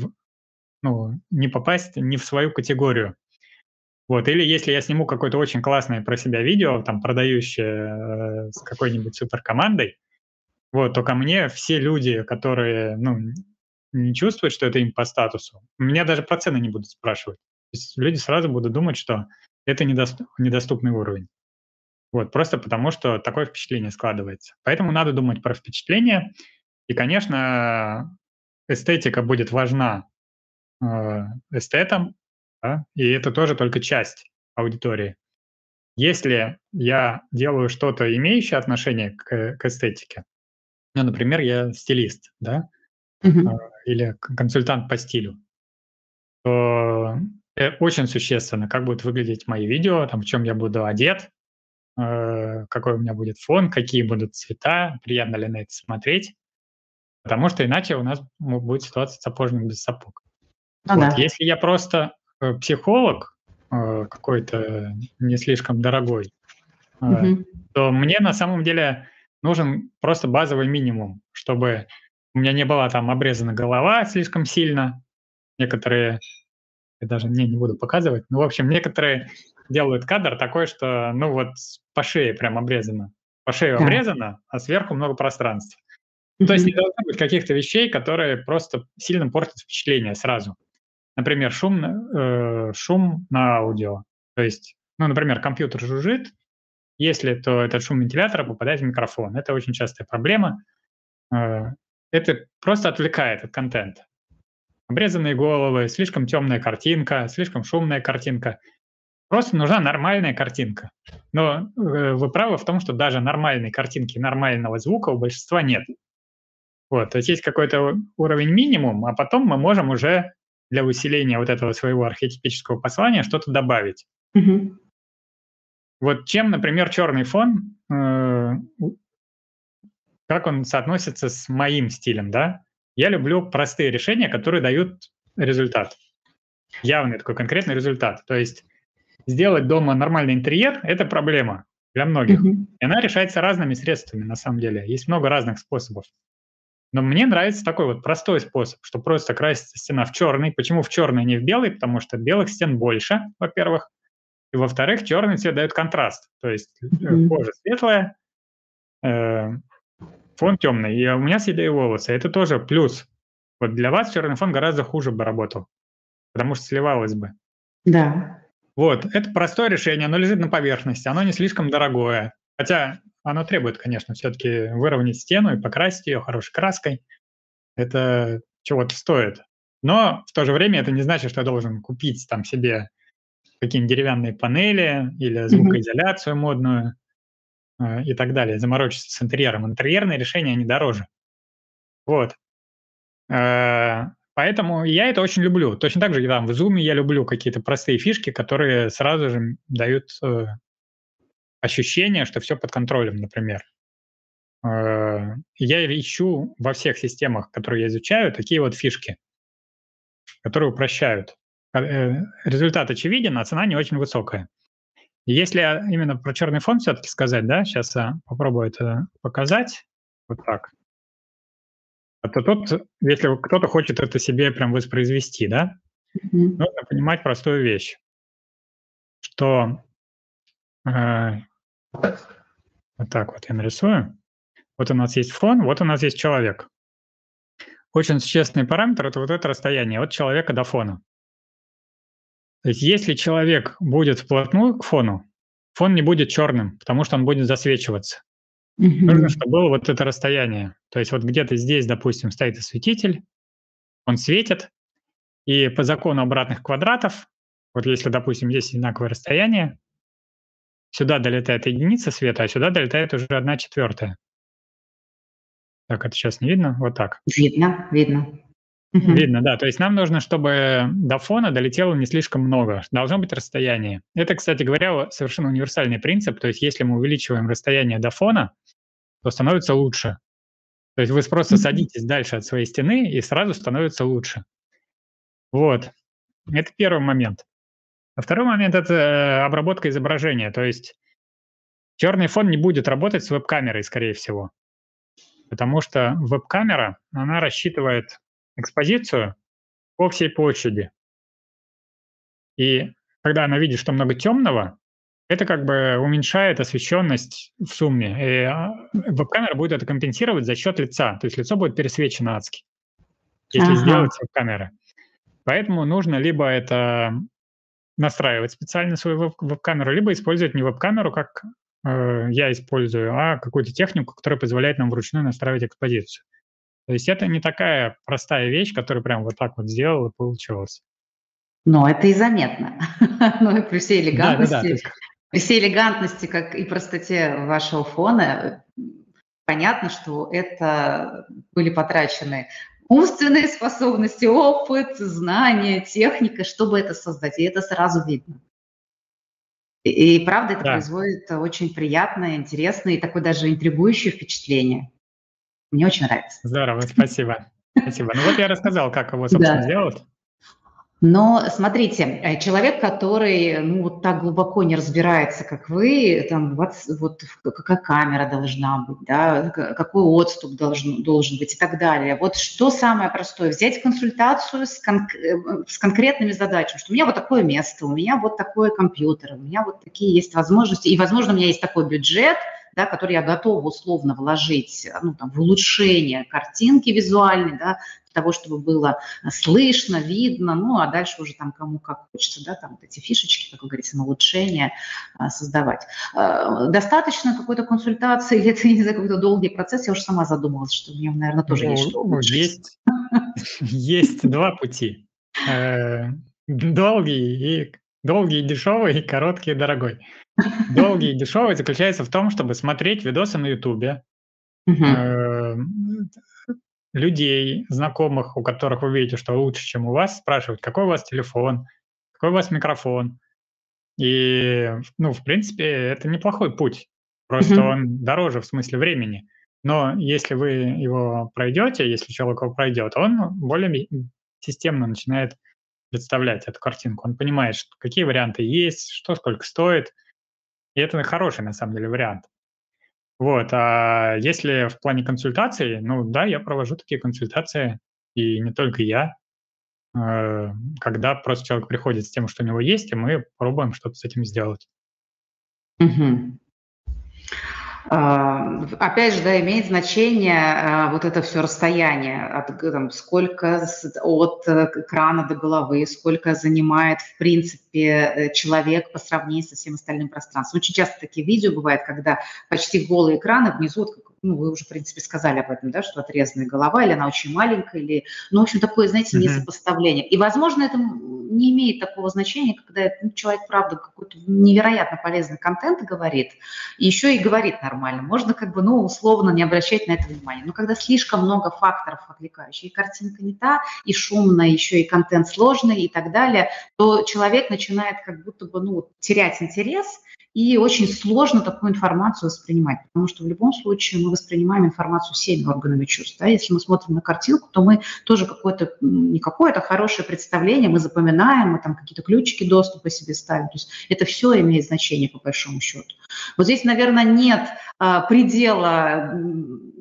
ну, не попасть не в свою категорию. Вот, или если я сниму какое-то очень классное про себя видео, там, продающее э, с какой-нибудь суперкомандой, вот, то ко мне все люди, которые, ну, не чувствуют, что это им по статусу, меня даже про цены не будут спрашивать. То есть люди сразу будут думать, что это недоступ, недоступный уровень. Вот, просто потому что такое впечатление складывается. Поэтому надо думать про впечатление. И, конечно, эстетика будет важна э, эстетам, да, и это тоже только часть аудитории. Если я делаю что-то, имеющее отношение к, к эстетике, ну, например, я стилист, да, uh-huh. или консультант по стилю, то очень существенно, как будут выглядеть мои видео, там, в чем я буду одет, э, какой у меня будет фон, какие будут цвета, приятно ли на это смотреть, потому что иначе у нас будет ситуация сапожник без сапог. Ну, вот. да. Если я просто э, психолог э, какой-то не слишком дорогой, угу. то мне на самом деле нужен просто базовый минимум, чтобы у меня не была там обрезана голова слишком сильно. Некоторые, я даже не, не буду показывать, ну, в общем, некоторые делают кадр такой, что, ну, вот по шее прям обрезано. По шее обрезано, а сверху много пространства. Mm-hmm. То есть не должно быть каких-то вещей, которые просто сильно портят впечатление сразу. Например, шум, э, шум на аудио. То есть, ну, например, компьютер жужжит, если то этот шум вентилятора попадает в микрофон. Это очень частая проблема. Э, это просто отвлекает от контента. Обрезанные головы, слишком темная картинка, слишком шумная картинка. Просто нужна нормальная картинка. Но э, вы правы в том, что даже нормальной картинки, нормального звука у большинства нет. Вот, то есть есть какой-то уровень минимум, а потом мы можем уже для усиления вот этого своего архетипического послания что-то добавить. Mm-hmm. Вот чем, например, черный фон, э, как он соотносится с моим стилем, да? Я люблю простые решения, которые дают результат. Явный такой конкретный результат. То есть сделать дома нормальный интерьер – это проблема для многих. Mm-hmm. И она решается разными средствами, на самом деле. Есть много разных способов. Но мне нравится такой вот простой способ, что просто красится стена в черный. Почему в черный, не в белый? Потому что белых стен больше, во-первых. И во-вторых, черный цвет дает контраст. То есть mm-hmm. кожа светлая, э, фон темный. И у меня седые волосы. Это тоже плюс. Вот для вас черный фон гораздо хуже бы работал, потому что сливалось бы. Да. Вот, это простое решение, оно лежит на поверхности, оно не слишком дорогое. Хотя оно требует, конечно, все-таки выровнять стену и покрасить ее хорошей краской. Это чего-то стоит. Но в то же время это не значит, что я должен купить там себе какие-нибудь деревянные панели или звукоизоляцию mm-hmm. модную э, и так далее, заморочиться с интерьером. Интерьерные решения, они дороже. Вот. Э, поэтому я это очень люблю. Точно так же там в Zoom я люблю какие-то простые фишки, которые сразу же дают э, ощущение, что все под контролем, например. Э, я ищу во всех системах, которые я изучаю, такие вот фишки, которые упрощают. Э, результат очевиден, а цена не очень высокая. если именно про черный фон все-таки сказать, да, сейчас я попробую это показать, вот так. Это тут, если кто-то хочет это себе прям воспроизвести, да, mm-hmm. нужно понимать простую вещь, что э, вот так вот я нарисую. Вот у нас есть фон, вот у нас есть человек. Очень существенный параметр – это вот это расстояние от человека до фона. То есть если человек будет вплотную к фону, фон не будет черным, потому что он будет засвечиваться. Mm-hmm. Нужно, чтобы было вот это расстояние. То есть вот где-то здесь, допустим, стоит осветитель, он светит, и по закону обратных квадратов, вот если, допустим, здесь одинаковое расстояние, Сюда долетает единица света, а сюда долетает уже одна четвертая. Так, это сейчас не видно? Вот так. Видно, видно. Видно, да. То есть нам нужно, чтобы до фона долетело не слишком много. Должно быть расстояние. Это, кстати говоря, совершенно универсальный принцип. То есть если мы увеличиваем расстояние до фона, то становится лучше. То есть вы просто садитесь дальше от своей стены, и сразу становится лучше. Вот. Это первый момент. А второй момент – это э, обработка изображения. То есть черный фон не будет работать с веб-камерой, скорее всего. Потому что веб-камера, она рассчитывает экспозицию по всей площади. И когда она видит, что много темного, это как бы уменьшает освещенность в сумме. И а, веб-камера будет это компенсировать за счет лица. То есть лицо будет пересвечено адски, если ага. сделать веб-камеры. Поэтому нужно либо это настраивать специально свою веб- веб-камеру, либо использовать не веб-камеру, как э, я использую, а какую-то технику, которая позволяет нам вручную настраивать экспозицию. То есть это не такая простая вещь, которую прям вот так вот сделал и получилось. Но это и заметно. Но и при всей элегантности, при всей элегантности, как и простоте вашего фона, понятно, что это были потрачены умственные способности, опыт, знания, техника, чтобы это создать. И это сразу видно. И, и правда, это да. производит очень приятное, интересное и такое даже интригующее впечатление. Мне очень нравится. Здорово, спасибо. Спасибо. Ну вот я рассказал, как его, собственно, да. сделать. Но смотрите, э, человек, который ну, вот так глубоко не разбирается, как вы, там, вот, вот какая камера должна быть, да, какой отступ должен, должен быть и так далее. Вот что самое простое? Взять консультацию с, кон, э, с конкретными задачами, что у меня вот такое место, у меня вот такой компьютер, у меня вот такие есть возможности, и, возможно, у меня есть такой бюджет, да, который я готова условно вложить ну, там, в улучшение картинки визуальной, да, для того, чтобы было слышно, видно, ну, а дальше уже там кому как хочется, да, там вот эти фишечки, как вы говорите, на улучшение а, создавать. А, достаточно какой-то консультации или это, не знаю, какой-то долгий процесс, я уже сама задумалась, что мне, наверное, тоже ну, есть что улучшить. Есть, есть два пути. Э, долгий и долгий и дешевый, короткий и дорогой. Долгий и дешевый заключается в том, чтобы смотреть видосы на Ютубе, э, людей, знакомых, у которых вы видите, что лучше, чем у вас, спрашивать, какой у вас телефон, какой у вас микрофон. И, ну, в принципе, это неплохой путь. Просто mm-hmm. он дороже в смысле времени. Но если вы его пройдете, если человек его пройдет, он более системно начинает представлять эту картинку. Он понимает, какие варианты есть, что сколько стоит. И это хороший, на самом деле, вариант. Вот, а если в плане консультаций, ну да, я провожу такие консультации, и не только я, э, когда просто человек приходит с тем, что у него есть, и мы пробуем что-то с этим сделать. Угу. А, опять же, да, имеет значение а, вот это все расстояние, от, там, сколько от э, экрана до головы, сколько занимает, в принципе, э, человек по сравнению со всем остальным пространством. Очень часто такие видео бывают, когда почти голый экран, а внизу вот ну, вы уже, в принципе, сказали об этом, да, что отрезанная голова, или она очень маленькая, или, ну, в общем, такое, знаете, несопоставление. И, возможно, это не имеет такого значения, когда ну, человек, правда, какой-то невероятно полезный контент говорит, и еще и говорит нормально. Можно как бы, ну, условно не обращать на это внимания. Но когда слишком много факторов отвлекающих, и картинка не та, и шумно, еще и контент сложный и так далее, то человек начинает как будто бы, ну, терять интерес – и очень сложно такую информацию воспринимать, потому что в любом случае мы воспринимаем информацию всеми органами чувств. Да? Если мы смотрим на картинку, то мы тоже какое-то, не какое-то хорошее представление, мы запоминаем, мы там какие-то ключики доступа себе ставим. То есть это все имеет значение по большому счету. Вот здесь, наверное, нет а, предела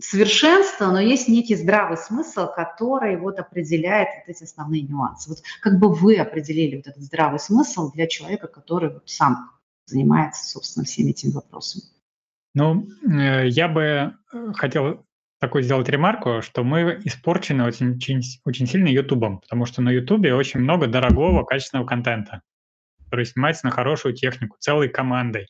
совершенства, но есть некий здравый смысл, который вот определяет вот эти основные нюансы. Вот как бы вы определили вот этот здравый смысл для человека, который вот сам занимается, собственно, всеми этими вопросами. Ну, э, я бы э, хотел такую сделать ремарку, что мы испорчены очень, очень, очень сильно Ютубом, потому что на Ютубе очень много дорогого, качественного контента, который снимается на хорошую технику, целой командой.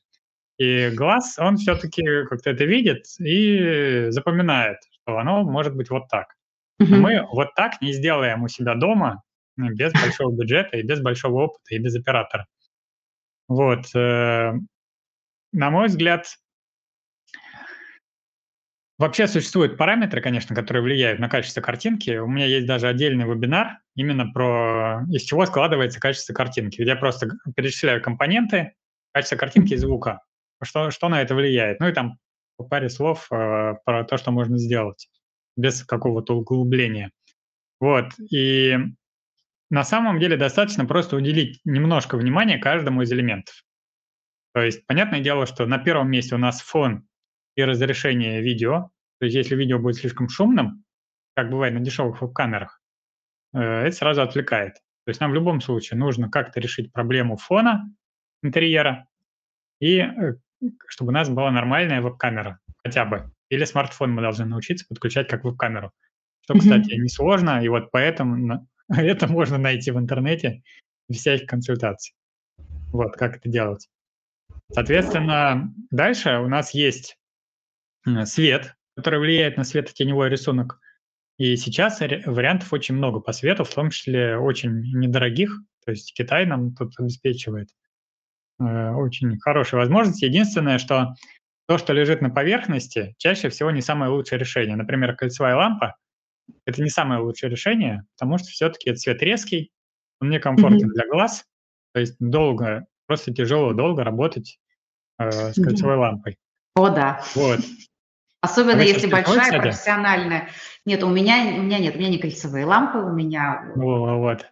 И глаз, он все-таки как-то это видит и запоминает, что оно может быть вот так. Но мы вот так не сделаем у себя дома без большого бюджета и без большого опыта и без оператора. Вот. Э, на мой взгляд, вообще существуют параметры, конечно, которые влияют на качество картинки. У меня есть даже отдельный вебинар именно про из чего складывается качество картинки. Я просто перечисляю компоненты, качество картинки и звука. Что, что на это влияет? Ну и там по паре слов э, про то, что можно сделать без какого-то углубления. Вот. И на самом деле достаточно просто уделить немножко внимания каждому из элементов. То есть, понятное дело, что на первом месте у нас фон и разрешение видео. То есть, если видео будет слишком шумным, как бывает на дешевых веб-камерах, э, это сразу отвлекает. То есть нам в любом случае нужно как-то решить проблему фона интерьера и э, чтобы у нас была нормальная веб-камера хотя бы. Или смартфон мы должны научиться подключать как веб-камеру. Что, кстати, mm-hmm. несложно, и вот поэтому Это можно найти в интернете без всяких консультаций. Вот, как это делать. Соответственно, дальше у нас есть свет, который влияет на светотеневой рисунок. И сейчас вариантов очень много по свету, в том числе очень недорогих. То есть Китай нам тут обеспечивает э, очень хорошие возможности. Единственное, что то, что лежит на поверхности, чаще всего не самое лучшее решение. Например, кольцевая лампа это не самое лучшее решение, потому что все-таки цвет резкий, он некомфортен mm-hmm. для глаз, то есть долго, просто тяжело долго работать э, с кольцевой mm-hmm. лампой. О, да. Вот. Особенно а если большая кстати? профессиональная. Нет, у меня, у меня нет, у меня не кольцевые лампы, у меня О, вот.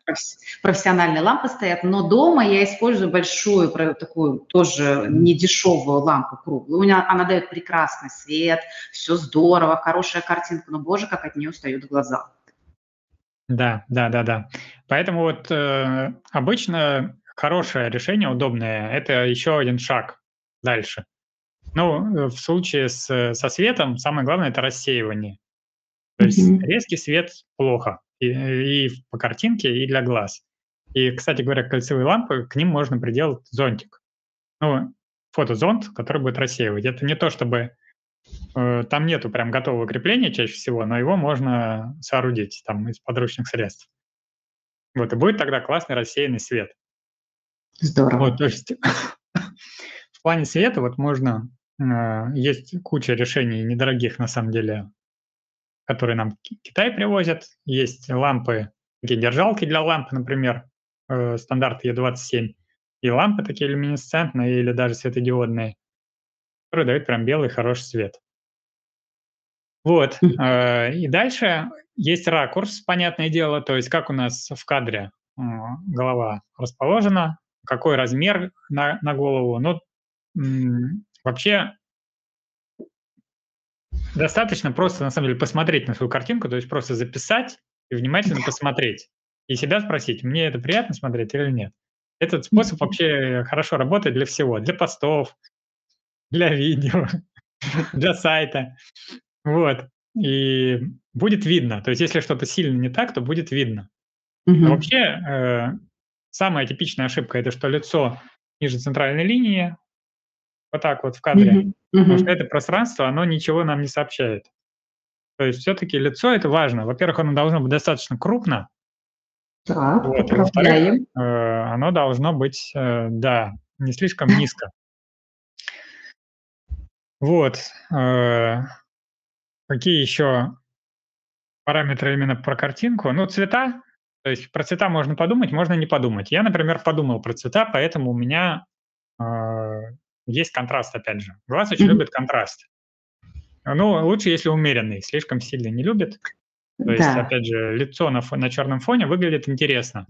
профессиональные лампы стоят, но дома я использую большую, такую тоже недешевую лампу круглую. У меня она дает прекрасный свет, все здорово, хорошая картинка, но, боже, как от нее устают глаза. Да, да, да, да. Поэтому вот э, обычно хорошее решение, удобное, это еще один шаг дальше. Ну, в случае с, со светом самое главное – это рассеивание. То есть mm-hmm. резкий свет плохо и, и по картинке, и для глаз. И, кстати говоря, кольцевые лампы, к ним можно приделать зонтик. Ну, фотозонт, который будет рассеивать. Это не то, чтобы э, там нету прям готового крепления чаще всего, но его можно соорудить там из подручных средств. Вот, и будет тогда классный рассеянный свет. Здорово. Вот, то есть в плане света вот можно, э, есть куча решений недорогих на самом деле, которые нам Китай привозят. Есть лампы, такие держалки для ламп, например, э, стандарт Е27, и лампы такие люминесцентные или даже светодиодные, которые дают прям белый хороший свет. Вот. Э, и дальше есть ракурс, понятное дело, то есть как у нас в кадре э, голова расположена, какой размер на, на голову. Ну, вообще достаточно просто, на самом деле, посмотреть на свою картинку, то есть просто записать и внимательно посмотреть. И себя спросить, мне это приятно смотреть или нет. Этот способ вообще хорошо работает для всего. Для постов, для видео, для сайта. Вот. И будет видно. То есть если что-то сильно не так, то будет видно. Но вообще э, самая типичная ошибка – это что лицо ниже центральной линии, вот так вот в кадре. Потому что это пространство, оно ничего нам не сообщает. То есть все-таки лицо – это важно. Во-первых, оно должно быть достаточно крупно, так, вот. поправляем. Э, оно должно быть, э, да, не слишком низко. Вот. Э, какие еще параметры именно про картинку? Ну, цвета. То есть про цвета можно подумать, можно не подумать. Я, например, подумал про цвета, поэтому у меня э, есть контраст, опять же. Глаз очень mm-hmm. любит контраст. Ну, лучше, если умеренный, слишком сильно не любит. То есть, да. опять же, лицо на, на черном фоне выглядит интересно.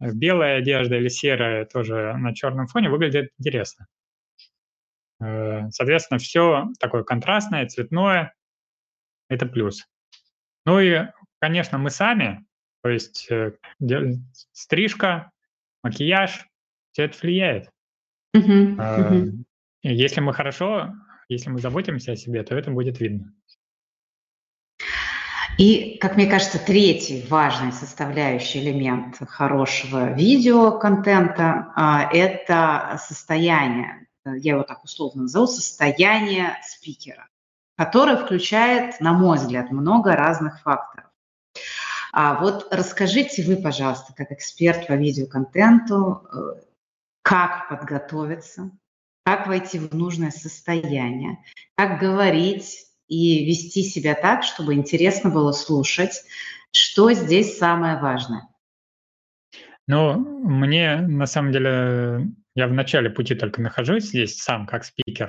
Белая одежда или серая тоже на черном фоне выглядит интересно. Э, соответственно, все такое контрастное, цветное – это плюс. Ну и, конечно, мы сами, то есть э, стрижка, макияж, все это влияет. Uh-huh, uh-huh. Если мы хорошо, если мы заботимся о себе, то это будет видно. И, как мне кажется, третий важный составляющий элемент хорошего видеоконтента а, – это состояние, я его так условно назову, состояние спикера, которое включает, на мой взгляд, много разных факторов. А вот расскажите вы, пожалуйста, как эксперт по видеоконтенту, э, как подготовиться, как войти в нужное состояние, как говорить и вести себя так, чтобы интересно было слушать. Что здесь самое важное? Ну, мне на самом деле, я в начале пути только нахожусь здесь сам как спикер.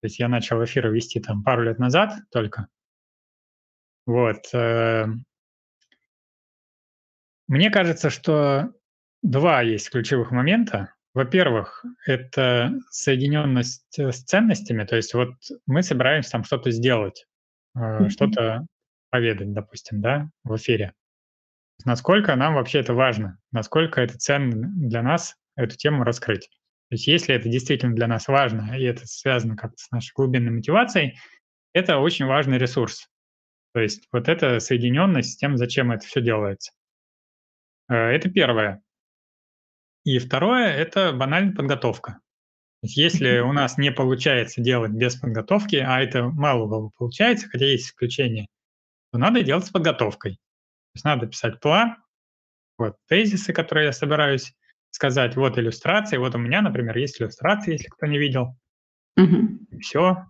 То есть я начал эфиры вести там пару лет назад только. Вот. Э, мне кажется, что два есть ключевых момента. Во-первых, это соединенность э, с ценностями. То есть вот мы собираемся там что-то сделать, mm-hmm. что-то поведать, допустим, да, в эфире. Насколько нам вообще это важно, насколько это ценно для нас эту тему раскрыть. То есть если это действительно для нас важно, и это связано как-то с нашей глубинной мотивацией, это очень важный ресурс. То есть вот эта соединенность с тем, зачем это все делается. Э, это первое. И второе – это банальная подготовка. Если у нас не получается делать без подготовки, а это мало кого получается, хотя есть исключения, то надо делать с подготовкой. То есть надо писать план, вот тезисы, которые я собираюсь сказать, вот иллюстрации, вот у меня, например, есть иллюстрации, если кто не видел. Mm-hmm. Все.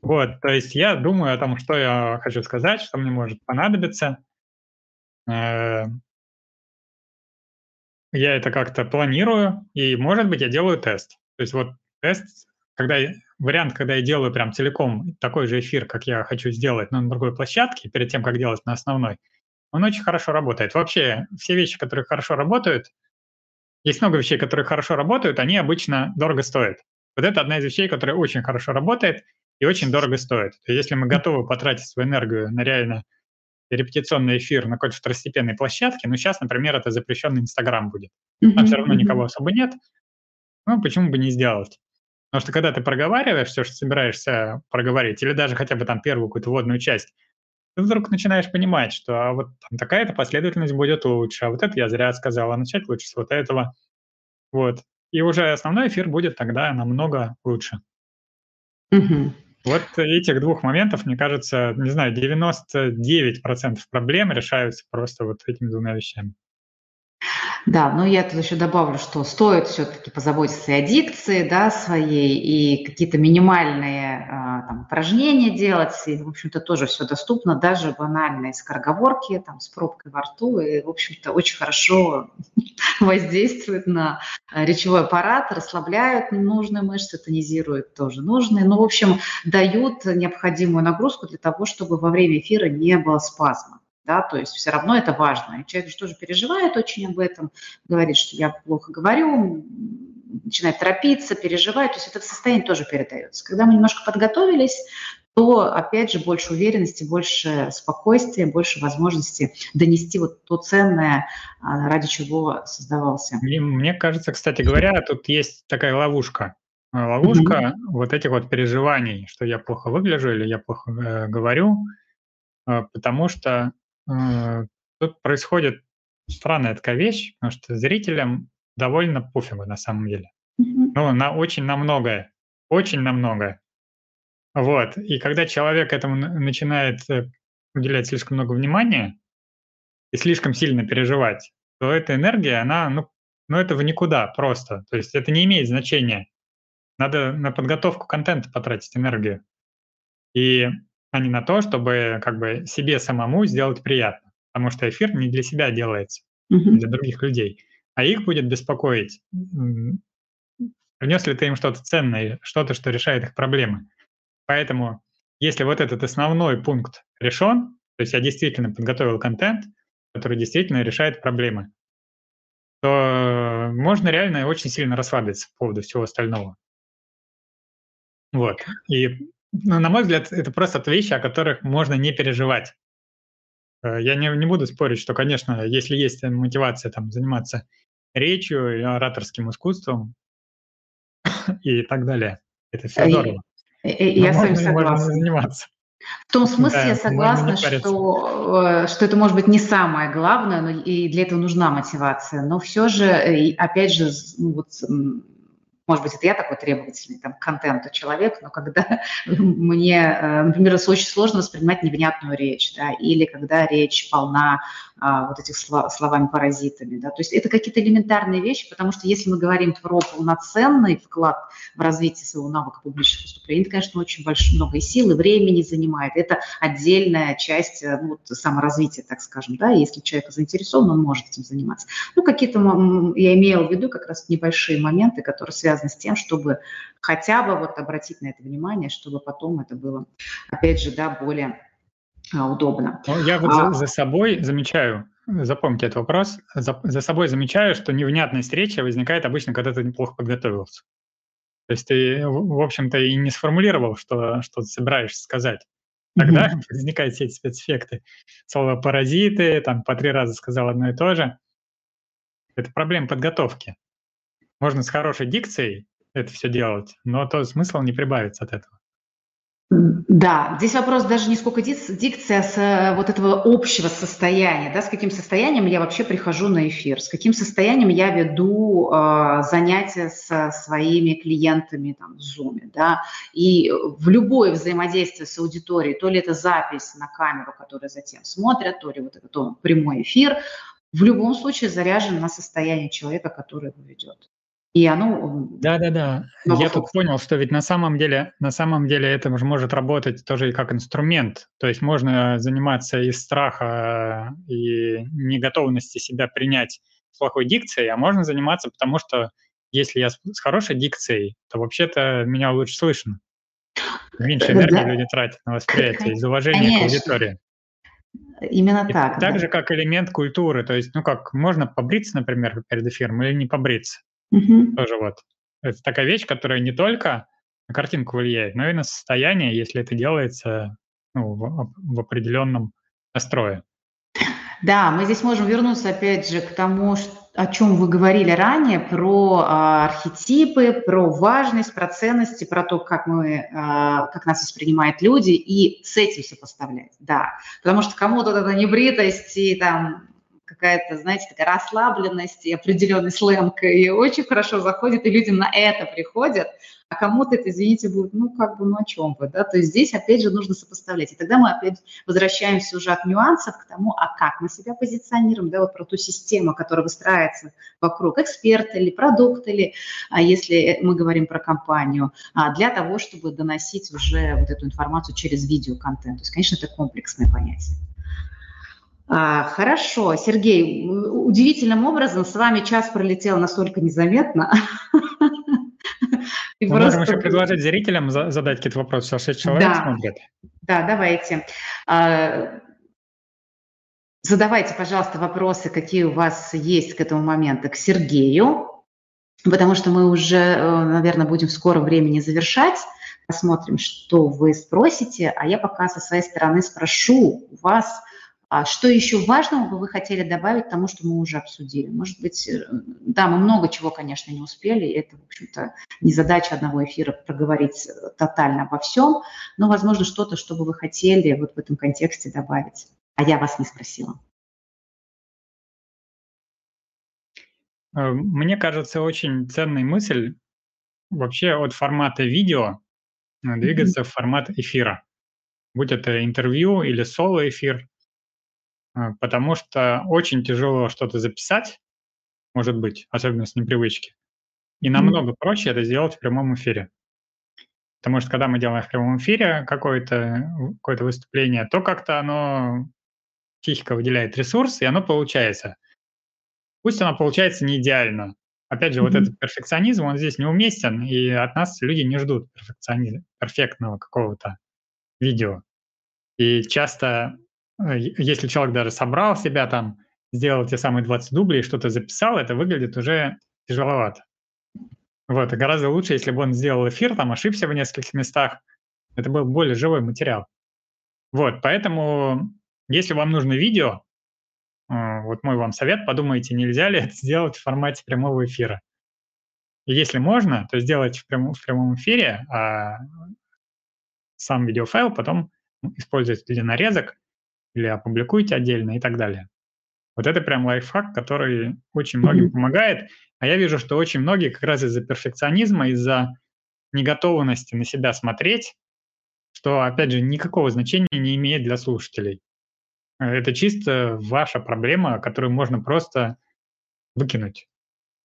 Вот, то есть я думаю о том, что я хочу сказать, что мне может понадобиться. Я это как-то планирую, и, может быть, я делаю тест. То есть вот тест, когда вариант, когда я делаю прям целиком такой же эфир, как я хочу сделать, но на другой площадке, перед тем, как делать на основной, он очень хорошо работает. Вообще, все вещи, которые хорошо работают, есть много вещей, которые хорошо работают, они обычно дорого стоят. Вот это одна из вещей, которая очень хорошо работает и очень дорого стоит. То есть если мы готовы потратить свою энергию на реально репетиционный эфир на какой-то второстепенной площадке, ну, сейчас, например, это запрещенный Инстаграм будет. Там все равно никого особо нет, ну, почему бы не сделать? Потому что когда ты проговариваешь все, что собираешься проговорить, или даже хотя бы там первую какую-то вводную часть, ты вдруг начинаешь понимать, что а вот такая-то последовательность будет лучше, а вот это я зря сказал, а начать лучше с вот этого. Вот. И уже основной эфир будет тогда намного лучше. Угу. Вот этих двух моментов, мне кажется, не знаю, 99% проблем решаются просто вот этими двумя вещами. Да, но я тут еще добавлю, что стоит все-таки позаботиться и о дикции да, своей, и какие-то минимальные а, там, упражнения делать, и, в общем-то, тоже все доступно, даже банальные скороговорки там, с пробкой во рту, и, в общем-то, очень хорошо воздействует на речевой аппарат, расслабляют нужные мышцы, тонизируют тоже нужные, ну, в общем, дают необходимую нагрузку для того, чтобы во время эфира не было спазма да, то есть все равно это важно. И человек же тоже переживает очень об этом, говорит, что я плохо говорю, начинает торопиться, переживает, то есть это состояние тоже передается. Когда мы немножко подготовились, то, опять же, больше уверенности, больше спокойствия, больше возможности донести вот то ценное, а, ради чего создавался. И мне кажется, кстати говоря, тут есть такая ловушка. Ловушка mm-hmm. вот этих вот переживаний, что я плохо выгляжу или я плохо э, говорю, э, потому что тут происходит странная такая вещь, потому что зрителям довольно пофигу на самом деле. Ну, на очень на многое. Очень на многое. Вот. И когда человек этому начинает э, уделять слишком много внимания и слишком сильно переживать, то эта энергия, она, ну, ну это в никуда просто. То есть это не имеет значения. Надо на подготовку контента потратить энергию. И а не на то, чтобы как бы себе самому сделать приятно. Потому что эфир не для себя делается, mm-hmm. для других людей. А их будет беспокоить, принес ли ты им что-то ценное, что-то, что решает их проблемы. Поэтому, если вот этот основной пункт решен, то есть я действительно подготовил контент, который действительно решает проблемы, то можно реально очень сильно расслабиться по поводу всего остального. Вот. И на мой взгляд, это просто вещи, о которых можно не переживать. Э, я не, не буду спорить, что, конечно, если есть мотивация там, заниматься речью или ораторским искусством и так далее, это все здорово. И, и, я с вами согласна. заниматься. В том смысле да, я согласна, что, э, что это может быть не самое главное, но и для этого нужна мотивация. Но все же, опять же, ну, вот, может быть, это я такой требовательный там, к контенту человек, но когда мне, э, например, очень сложно воспринимать невнятную речь, да, или когда речь полна а, вот этих слов, словами-паразитами, да, то есть это какие-то элементарные вещи, потому что если мы говорим про полноценный вклад в развитие своего навыка публичных выступлений, это, конечно, очень большое, много и сил, и времени занимает, это отдельная часть э, ну, саморазвития, так скажем, да, если человек заинтересован, он может этим заниматься. Ну, какие-то, я имела в виду как раз небольшие моменты, которые связаны связано с тем, чтобы хотя бы вот обратить на это внимание, чтобы потом это было, опять же, да, более а, удобно. Ну, я вот а, за, за собой замечаю, запомните этот вопрос, за, за собой замечаю, что невнятность речи возникает обычно, когда ты неплохо подготовился. То есть ты, в общем-то, и не сформулировал, что, что ты собираешься сказать. Тогда mm-hmm. возникают все эти спецэффекты. Слово «паразиты», там по три раза сказал одно и то же. Это проблема подготовки. Можно с хорошей дикцией это все делать, но то смысл не прибавится от этого. Да, здесь вопрос даже не сколько дикция, а с вот этого общего состояния, да, с каким состоянием я вообще прихожу на эфир, с каким состоянием я веду э, занятия со своими клиентами там, в Zoom, да, и в любое взаимодействие с аудиторией, то ли это запись на камеру, которую затем смотрят, то ли вот этот он, прямой эфир, в любом случае заряжен на состояние человека, который его ведет. И оно... Да-да-да. Я тут понял, что ведь на самом деле, на самом деле это же может работать тоже и как инструмент. То есть можно заниматься из страха и неготовности себя принять с плохой дикцией, а можно заниматься, потому что если я с хорошей дикцией, то вообще-то меня лучше слышно. Меньше энергии да. люди тратят на восприятие из уважения Конечно. к аудитории. Именно и так. Так да. же, как элемент культуры. То есть, ну как, можно побриться, например, перед эфиром или не побриться. Угу. Тоже вот. Это такая вещь, которая не только на картинку влияет, но и на состояние, если это делается ну, в, в определенном настрое. Да, мы здесь можем вернуться опять же к тому, о чем вы говорили ранее, про а, архетипы, про важность, про ценности, про то, как, мы, а, как нас воспринимают люди, и с этим сопоставлять, да. Потому что кому-то эта небритость и там какая-то, знаете, такая расслабленность и определенный сленг, и очень хорошо заходит, и люди на это приходят, а кому-то это, извините, будет, ну, как бы, ну, о чем вы, да, то есть здесь, опять же, нужно сопоставлять, и тогда мы опять возвращаемся уже от нюансов к тому, а как мы себя позиционируем, да, вот про ту систему, которая выстраивается вокруг эксперта или продукта, или, а если мы говорим про компанию, а, для того, чтобы доносить уже вот эту информацию через видеоконтент, то есть, конечно, это комплексное понятие. А, хорошо, Сергей, удивительным образом с вами час пролетел настолько незаметно. Мы просто... можем еще предложить зрителям задать какие-то вопросы, а шесть человек да. смотрят. Да, давайте. А, задавайте, пожалуйста, вопросы, какие у вас есть к этому моменту, к Сергею, потому что мы уже, э, наверное, будем в скором времени завершать. Посмотрим, что вы спросите, а я пока со своей стороны спрошу у вас – а что еще важного бы вы хотели добавить тому, что мы уже обсудили? Может быть, э, да, мы много чего, конечно, не успели. Это, в общем-то, не задача одного эфира проговорить э, тотально обо всем, но, возможно, что-то, что бы вы хотели вот в этом контексте добавить. А я вас не спросила. Э, мне кажется, очень ценная мысль вообще от формата видео двигаться mm-hmm. в формат эфира. Будь это интервью или соло-эфир, потому что очень тяжело что-то записать, может быть, особенно с непривычки. И намного mm-hmm. проще это сделать в прямом эфире. Потому что когда мы делаем в прямом эфире какое-то какое выступление, то как-то оно психика выделяет ресурс, и оно получается. Пусть оно получается не идеально. Опять же, mm-hmm. вот этот перфекционизм, он здесь неуместен, и от нас люди не ждут перфекционизма, перфектного какого-то видео. И часто если человек даже собрал себя там, сделал те самые 20 дублей, что-то записал, это выглядит уже тяжеловато. Вот, и гораздо лучше, если бы он сделал эфир, там ошибся в нескольких местах, это был более живой материал. Вот, поэтому, если вам нужно видео, э, вот мой вам совет, подумайте, нельзя ли это сделать в формате прямого эфира. Если можно, то сделайте в прямом, в прямом эфире, а сам видеофайл потом используйте для нарезок, или опубликуйте отдельно и так далее. Вот это прям лайфхак, который очень многим помогает. А я вижу, что очень многие как раз из-за перфекционизма, из-за неготовности на себя смотреть, что, опять же, никакого значения не имеет для слушателей. Это чисто ваша проблема, которую можно просто выкинуть.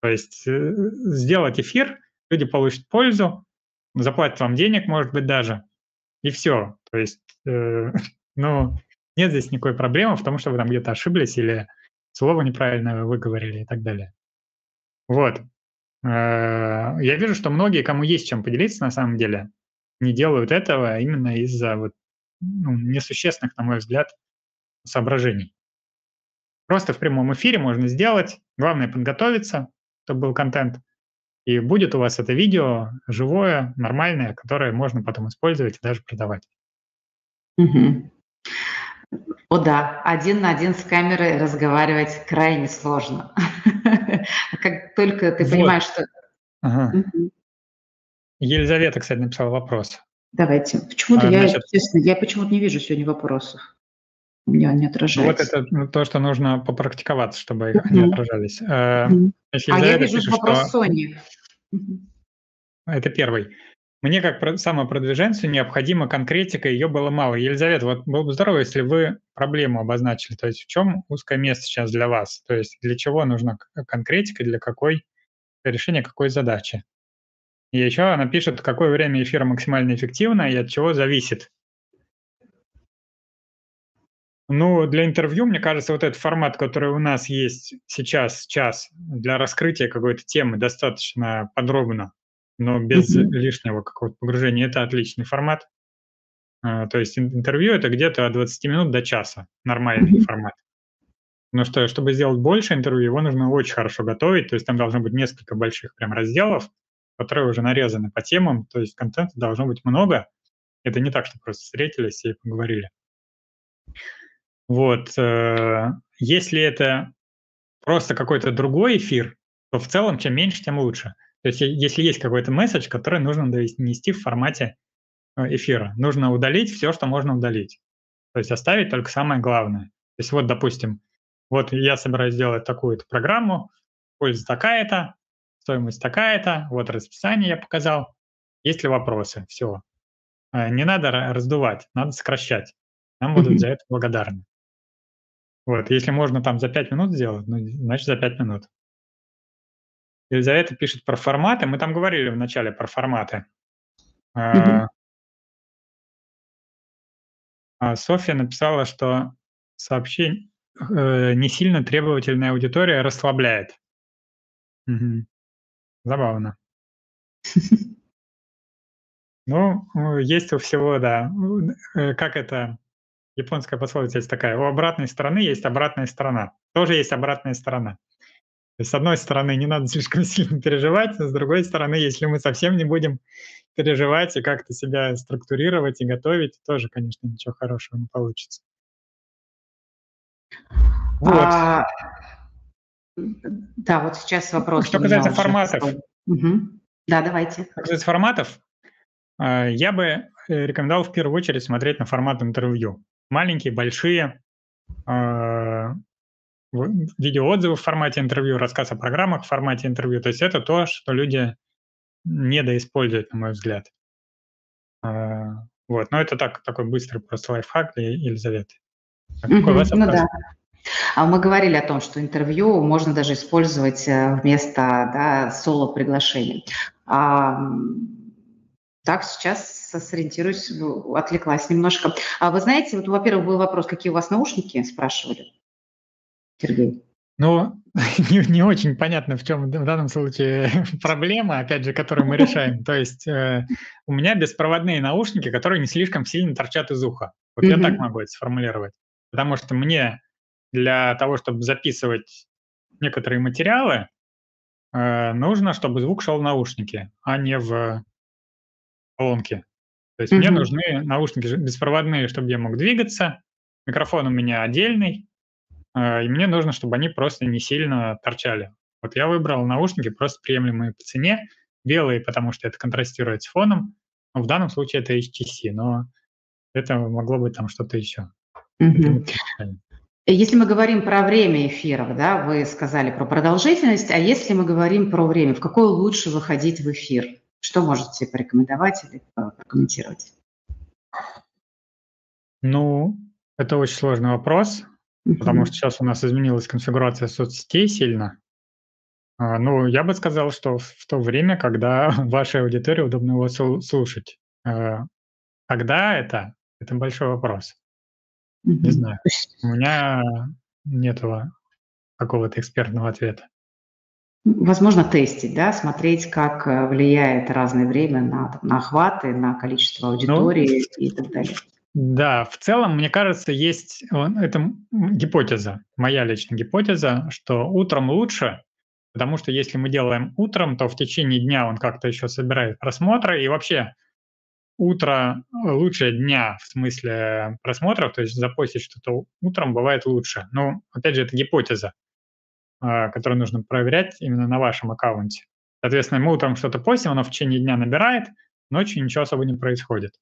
То есть э, сделать эфир, люди получат пользу, заплатят вам денег, может быть, даже, и все. То есть, э, ну, нет здесь никакой проблемы в том, что вы там где-то ошиблись или слово неправильно выговорили и так далее. Вот. Э, я вижу, что многие, кому есть чем поделиться на самом деле, не делают этого именно из-за вот, ну, несущественных, на мой взгляд, соображений. Просто в прямом эфире можно сделать. Главное подготовиться, чтобы был контент. И будет у вас это видео живое, нормальное, которое можно потом использовать и даже продавать. Угу. О да, один на один с камерой разговаривать крайне сложно. Как только ты понимаешь, что... Елизавета, кстати, написала вопрос. Давайте. Почему-то а, я, естественно, я почему-то не вижу сегодня вопросов. У меня не отражается. Вот это ну, то, что нужно попрактиковаться, чтобы они отражались. Uh-huh. А я вижу вопрос. Сони. Это первый. Мне, как самопродвиженцу, необходима конкретика, ее было мало. Елизавета, вот было бы здорово, если вы проблему обозначили. То есть в чем узкое место сейчас для вас? То есть для чего нужна конкретика, для какой для решения какой задачи? И еще она пишет, какое время эфира максимально эффективно и от чего зависит. Ну, для интервью, мне кажется, вот этот формат, который у нас есть сейчас, час, для раскрытия какой-то темы достаточно подробно но без mm-hmm. лишнего какого-то погружения. Это отличный формат. А, то есть интервью это где-то от 20 минут до часа, нормальный формат. Но что, чтобы сделать больше интервью, его нужно очень хорошо готовить, то есть там должно быть несколько больших прям разделов, которые уже нарезаны по темам, то есть контента должно быть много. Это не так, что просто встретились и поговорили. Вот. Э, если это просто какой-то другой эфир, то в целом чем меньше, тем лучше. То есть если есть какой-то месседж, который нужно донести в формате э, эфира, нужно удалить все, что можно удалить. То есть оставить только самое главное. То есть вот, допустим, вот я собираюсь сделать такую-то программу, польза такая-то, стоимость такая-то, вот расписание я показал. Есть ли вопросы? Все. Э, не надо раздувать, надо сокращать. Нам будут за это благодарны. Вот, если можно там за 5 минут сделать, ну, значит, за 5 минут. Елизавета пишет про форматы. Мы там говорили вначале про форматы. Mm-hmm. А Софья написала, что сообщение э, не сильно требовательная аудитория расслабляет. Угу. Забавно. Ну, есть у всего, да. Э, как это? Японская пословица есть такая. У обратной стороны есть обратная сторона. Тоже есть обратная сторона. С одной стороны, не надо слишком сильно переживать, а с другой стороны, если мы совсем не будем переживать и как-то себя структурировать и готовить, тоже, конечно, ничего хорошего не получится. Вот. А, да, вот сейчас вопрос. Что касается форматов. Угу. Да, давайте. Что касается форматов, а, я бы э, рекомендовал в первую очередь смотреть на формат интервью. Маленькие, большие, а, видеоотзывы в формате интервью, рассказ о программах в формате интервью. То есть это то, что люди недоиспользуют, на мой взгляд. А, вот, но это так, такой быстрый просто лайфхак для Елизаветы. А какой у вас ну да. А мы говорили о том, что интервью можно даже использовать э, вместо да, соло-приглашений. А, так, сейчас сориентируюсь, отвлеклась немножко. А вы знаете, вот, во-первых, был вопрос, какие у вас наушники, спрашивали. Сергей? Ну, не, не очень понятно, в чем в данном случае проблема, опять же, которую мы решаем. То есть э, у меня беспроводные наушники, которые не слишком сильно торчат из уха. Вот mm-hmm. я так могу это сформулировать. Потому что мне для того, чтобы записывать некоторые материалы, э, нужно, чтобы звук шел в наушники, а не в колонке. То есть mm-hmm. мне нужны наушники беспроводные, чтобы я мог двигаться. Микрофон у меня отдельный, и мне нужно, чтобы они просто не сильно торчали. Вот я выбрал наушники просто приемлемые по цене, белые, потому что это контрастирует с фоном. В данном случае это HTC, но это могло быть там что-то еще. Если мы говорим про время эфиров, да, вы сказали про продолжительность, а если мы говорим про время, в какое лучше выходить в эфир? Что можете порекомендовать или прокомментировать? Ну, это очень сложный вопрос. Потому что сейчас у нас изменилась конфигурация соцсетей сильно. А, ну, я бы сказал, что в то время, когда вашей аудитории удобно его слушать. А, когда это? Это большой вопрос. Не знаю. У меня нет какого-то экспертного ответа. Возможно, тестить, да, смотреть, как э, влияет разное время на, на охваты, на количество ну, аудитории ну, и так далее. Да, в целом, мне кажется, есть это гипотеза, моя личная гипотеза, что утром лучше, потому что если мы делаем утром, то в течение дня он как-то еще собирает просмотры, и вообще утро лучше дня в смысле просмотров, то есть запостить что-то утром бывает лучше. Но, опять же, это гипотеза, а, которую нужно проверять именно на вашем аккаунте. Соответственно, мы утром что-то постим, оно в течение дня набирает, ночью ничего особо не происходит.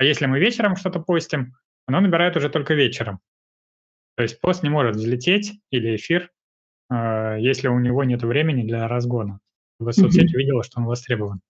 А если мы вечером что-то постим, оно набирает уже только вечером. То есть пост не может взлететь или эфир, э, если у него нет времени для разгона. Чтобы соцсеть увидела, что он востребован.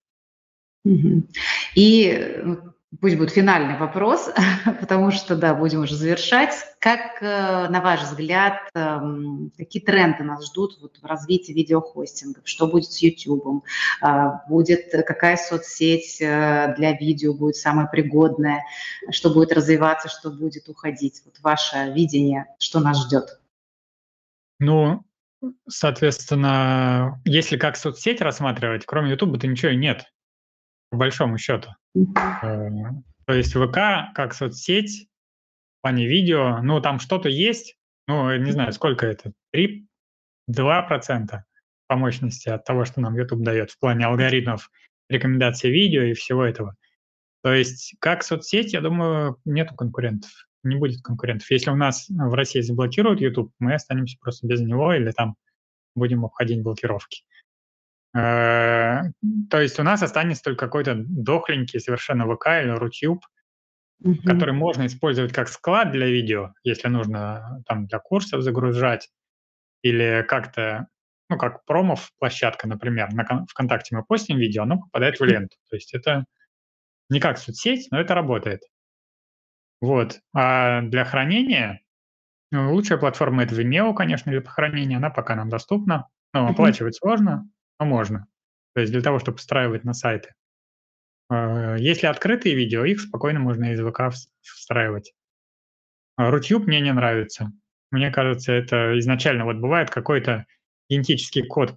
И э, Пусть будет финальный вопрос, потому что, да, будем уже завершать. Как, э, на ваш взгляд, эм, какие тренды нас ждут вот в развитии видеохостингов? Что будет с YouTube? А, будет какая соцсеть э, для видео будет самая пригодная? Что будет развиваться, что будет уходить? Вот ваше видение, что нас ждет? Ну, соответственно, если как соцсеть рассматривать, кроме YouTube, то ничего и нет по большому счету. Э, то есть ВК как соцсеть в плане видео, ну там что-то есть, ну не знаю, сколько это, 3, 2% по мощности от того, что нам YouTube дает в плане алгоритмов рекомендации видео и всего этого. То есть как соцсеть, я думаю, нету конкурентов, не будет конкурентов. Если у нас в России заблокируют YouTube, мы останемся просто без него или там будем обходить блокировки. Э, то есть у нас останется только какой-то дохленький совершенно ВК или Рутюб, угу. который можно использовать как склад для видео, если нужно там для курсов загружать, или как-то, ну, как промов площадка, например, на ВКонтакте мы постим видео, оно попадает в ленту. То есть это не как соцсеть, но это работает. Вот. А для хранения ну, лучшая платформа это Vimeo, конечно, для хранения. Она пока нам доступна. Но оплачивать сложно, но можно. То есть для того, чтобы встраивать на сайты. А, если открытые видео, их спокойно можно из ВК встраивать. А Рутюб мне не нравится. Мне кажется, это изначально вот бывает какой-то идентический код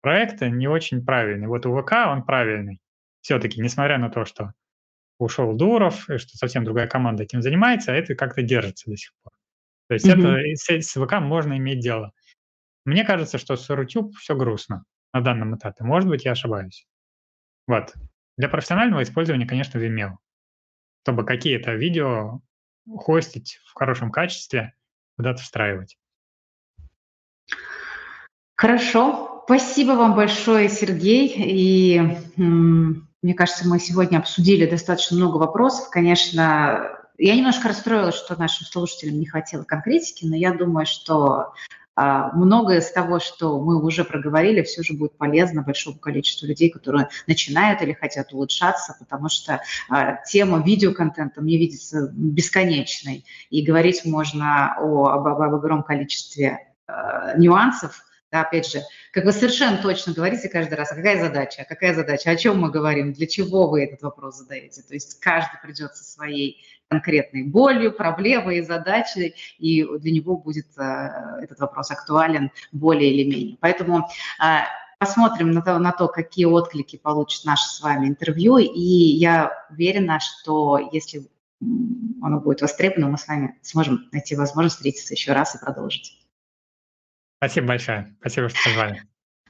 проекта не очень правильный. Вот у ВК он правильный. Все-таки, несмотря на то, что ушел Дуров, и что совсем другая команда этим занимается, а это как-то держится до сих пор. То есть mm-hmm. это с, с ВК можно иметь дело. Мне кажется, что с Рутюб все грустно на данном этапе. Может быть, я ошибаюсь. Вот. Для профессионального использования, конечно, Vimeo. Чтобы какие-то видео хостить в хорошем качестве, куда-то встраивать. Хорошо. Спасибо вам большое, Сергей. И мне кажется, мы сегодня обсудили достаточно много вопросов. Конечно, я немножко расстроилась, что нашим слушателям не хватило конкретики, но я думаю, что многое из того, что мы уже проговорили, все же будет полезно большому количеству людей, которые начинают или хотят улучшаться, потому что а, тема видеоконтента мне видится бесконечной, и говорить можно о, об, об огромном количестве а, нюансов, да, опять же, как вы совершенно точно говорите каждый раз, а какая задача, а какая задача, о чем мы говорим, для чего вы этот вопрос задаете. То есть каждый придет со своей конкретной болью, проблемой и задачей, и для него будет э, этот вопрос актуален более или менее. Поэтому э, посмотрим на то, на то, какие отклики получит наше с вами интервью, и я уверена, что если оно будет востребовано, мы с вами сможем найти возможность встретиться еще раз и продолжить. Спасибо большое. Спасибо, что позвали.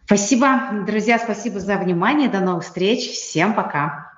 Спасибо, друзья, спасибо за внимание. До новых встреч. Всем пока.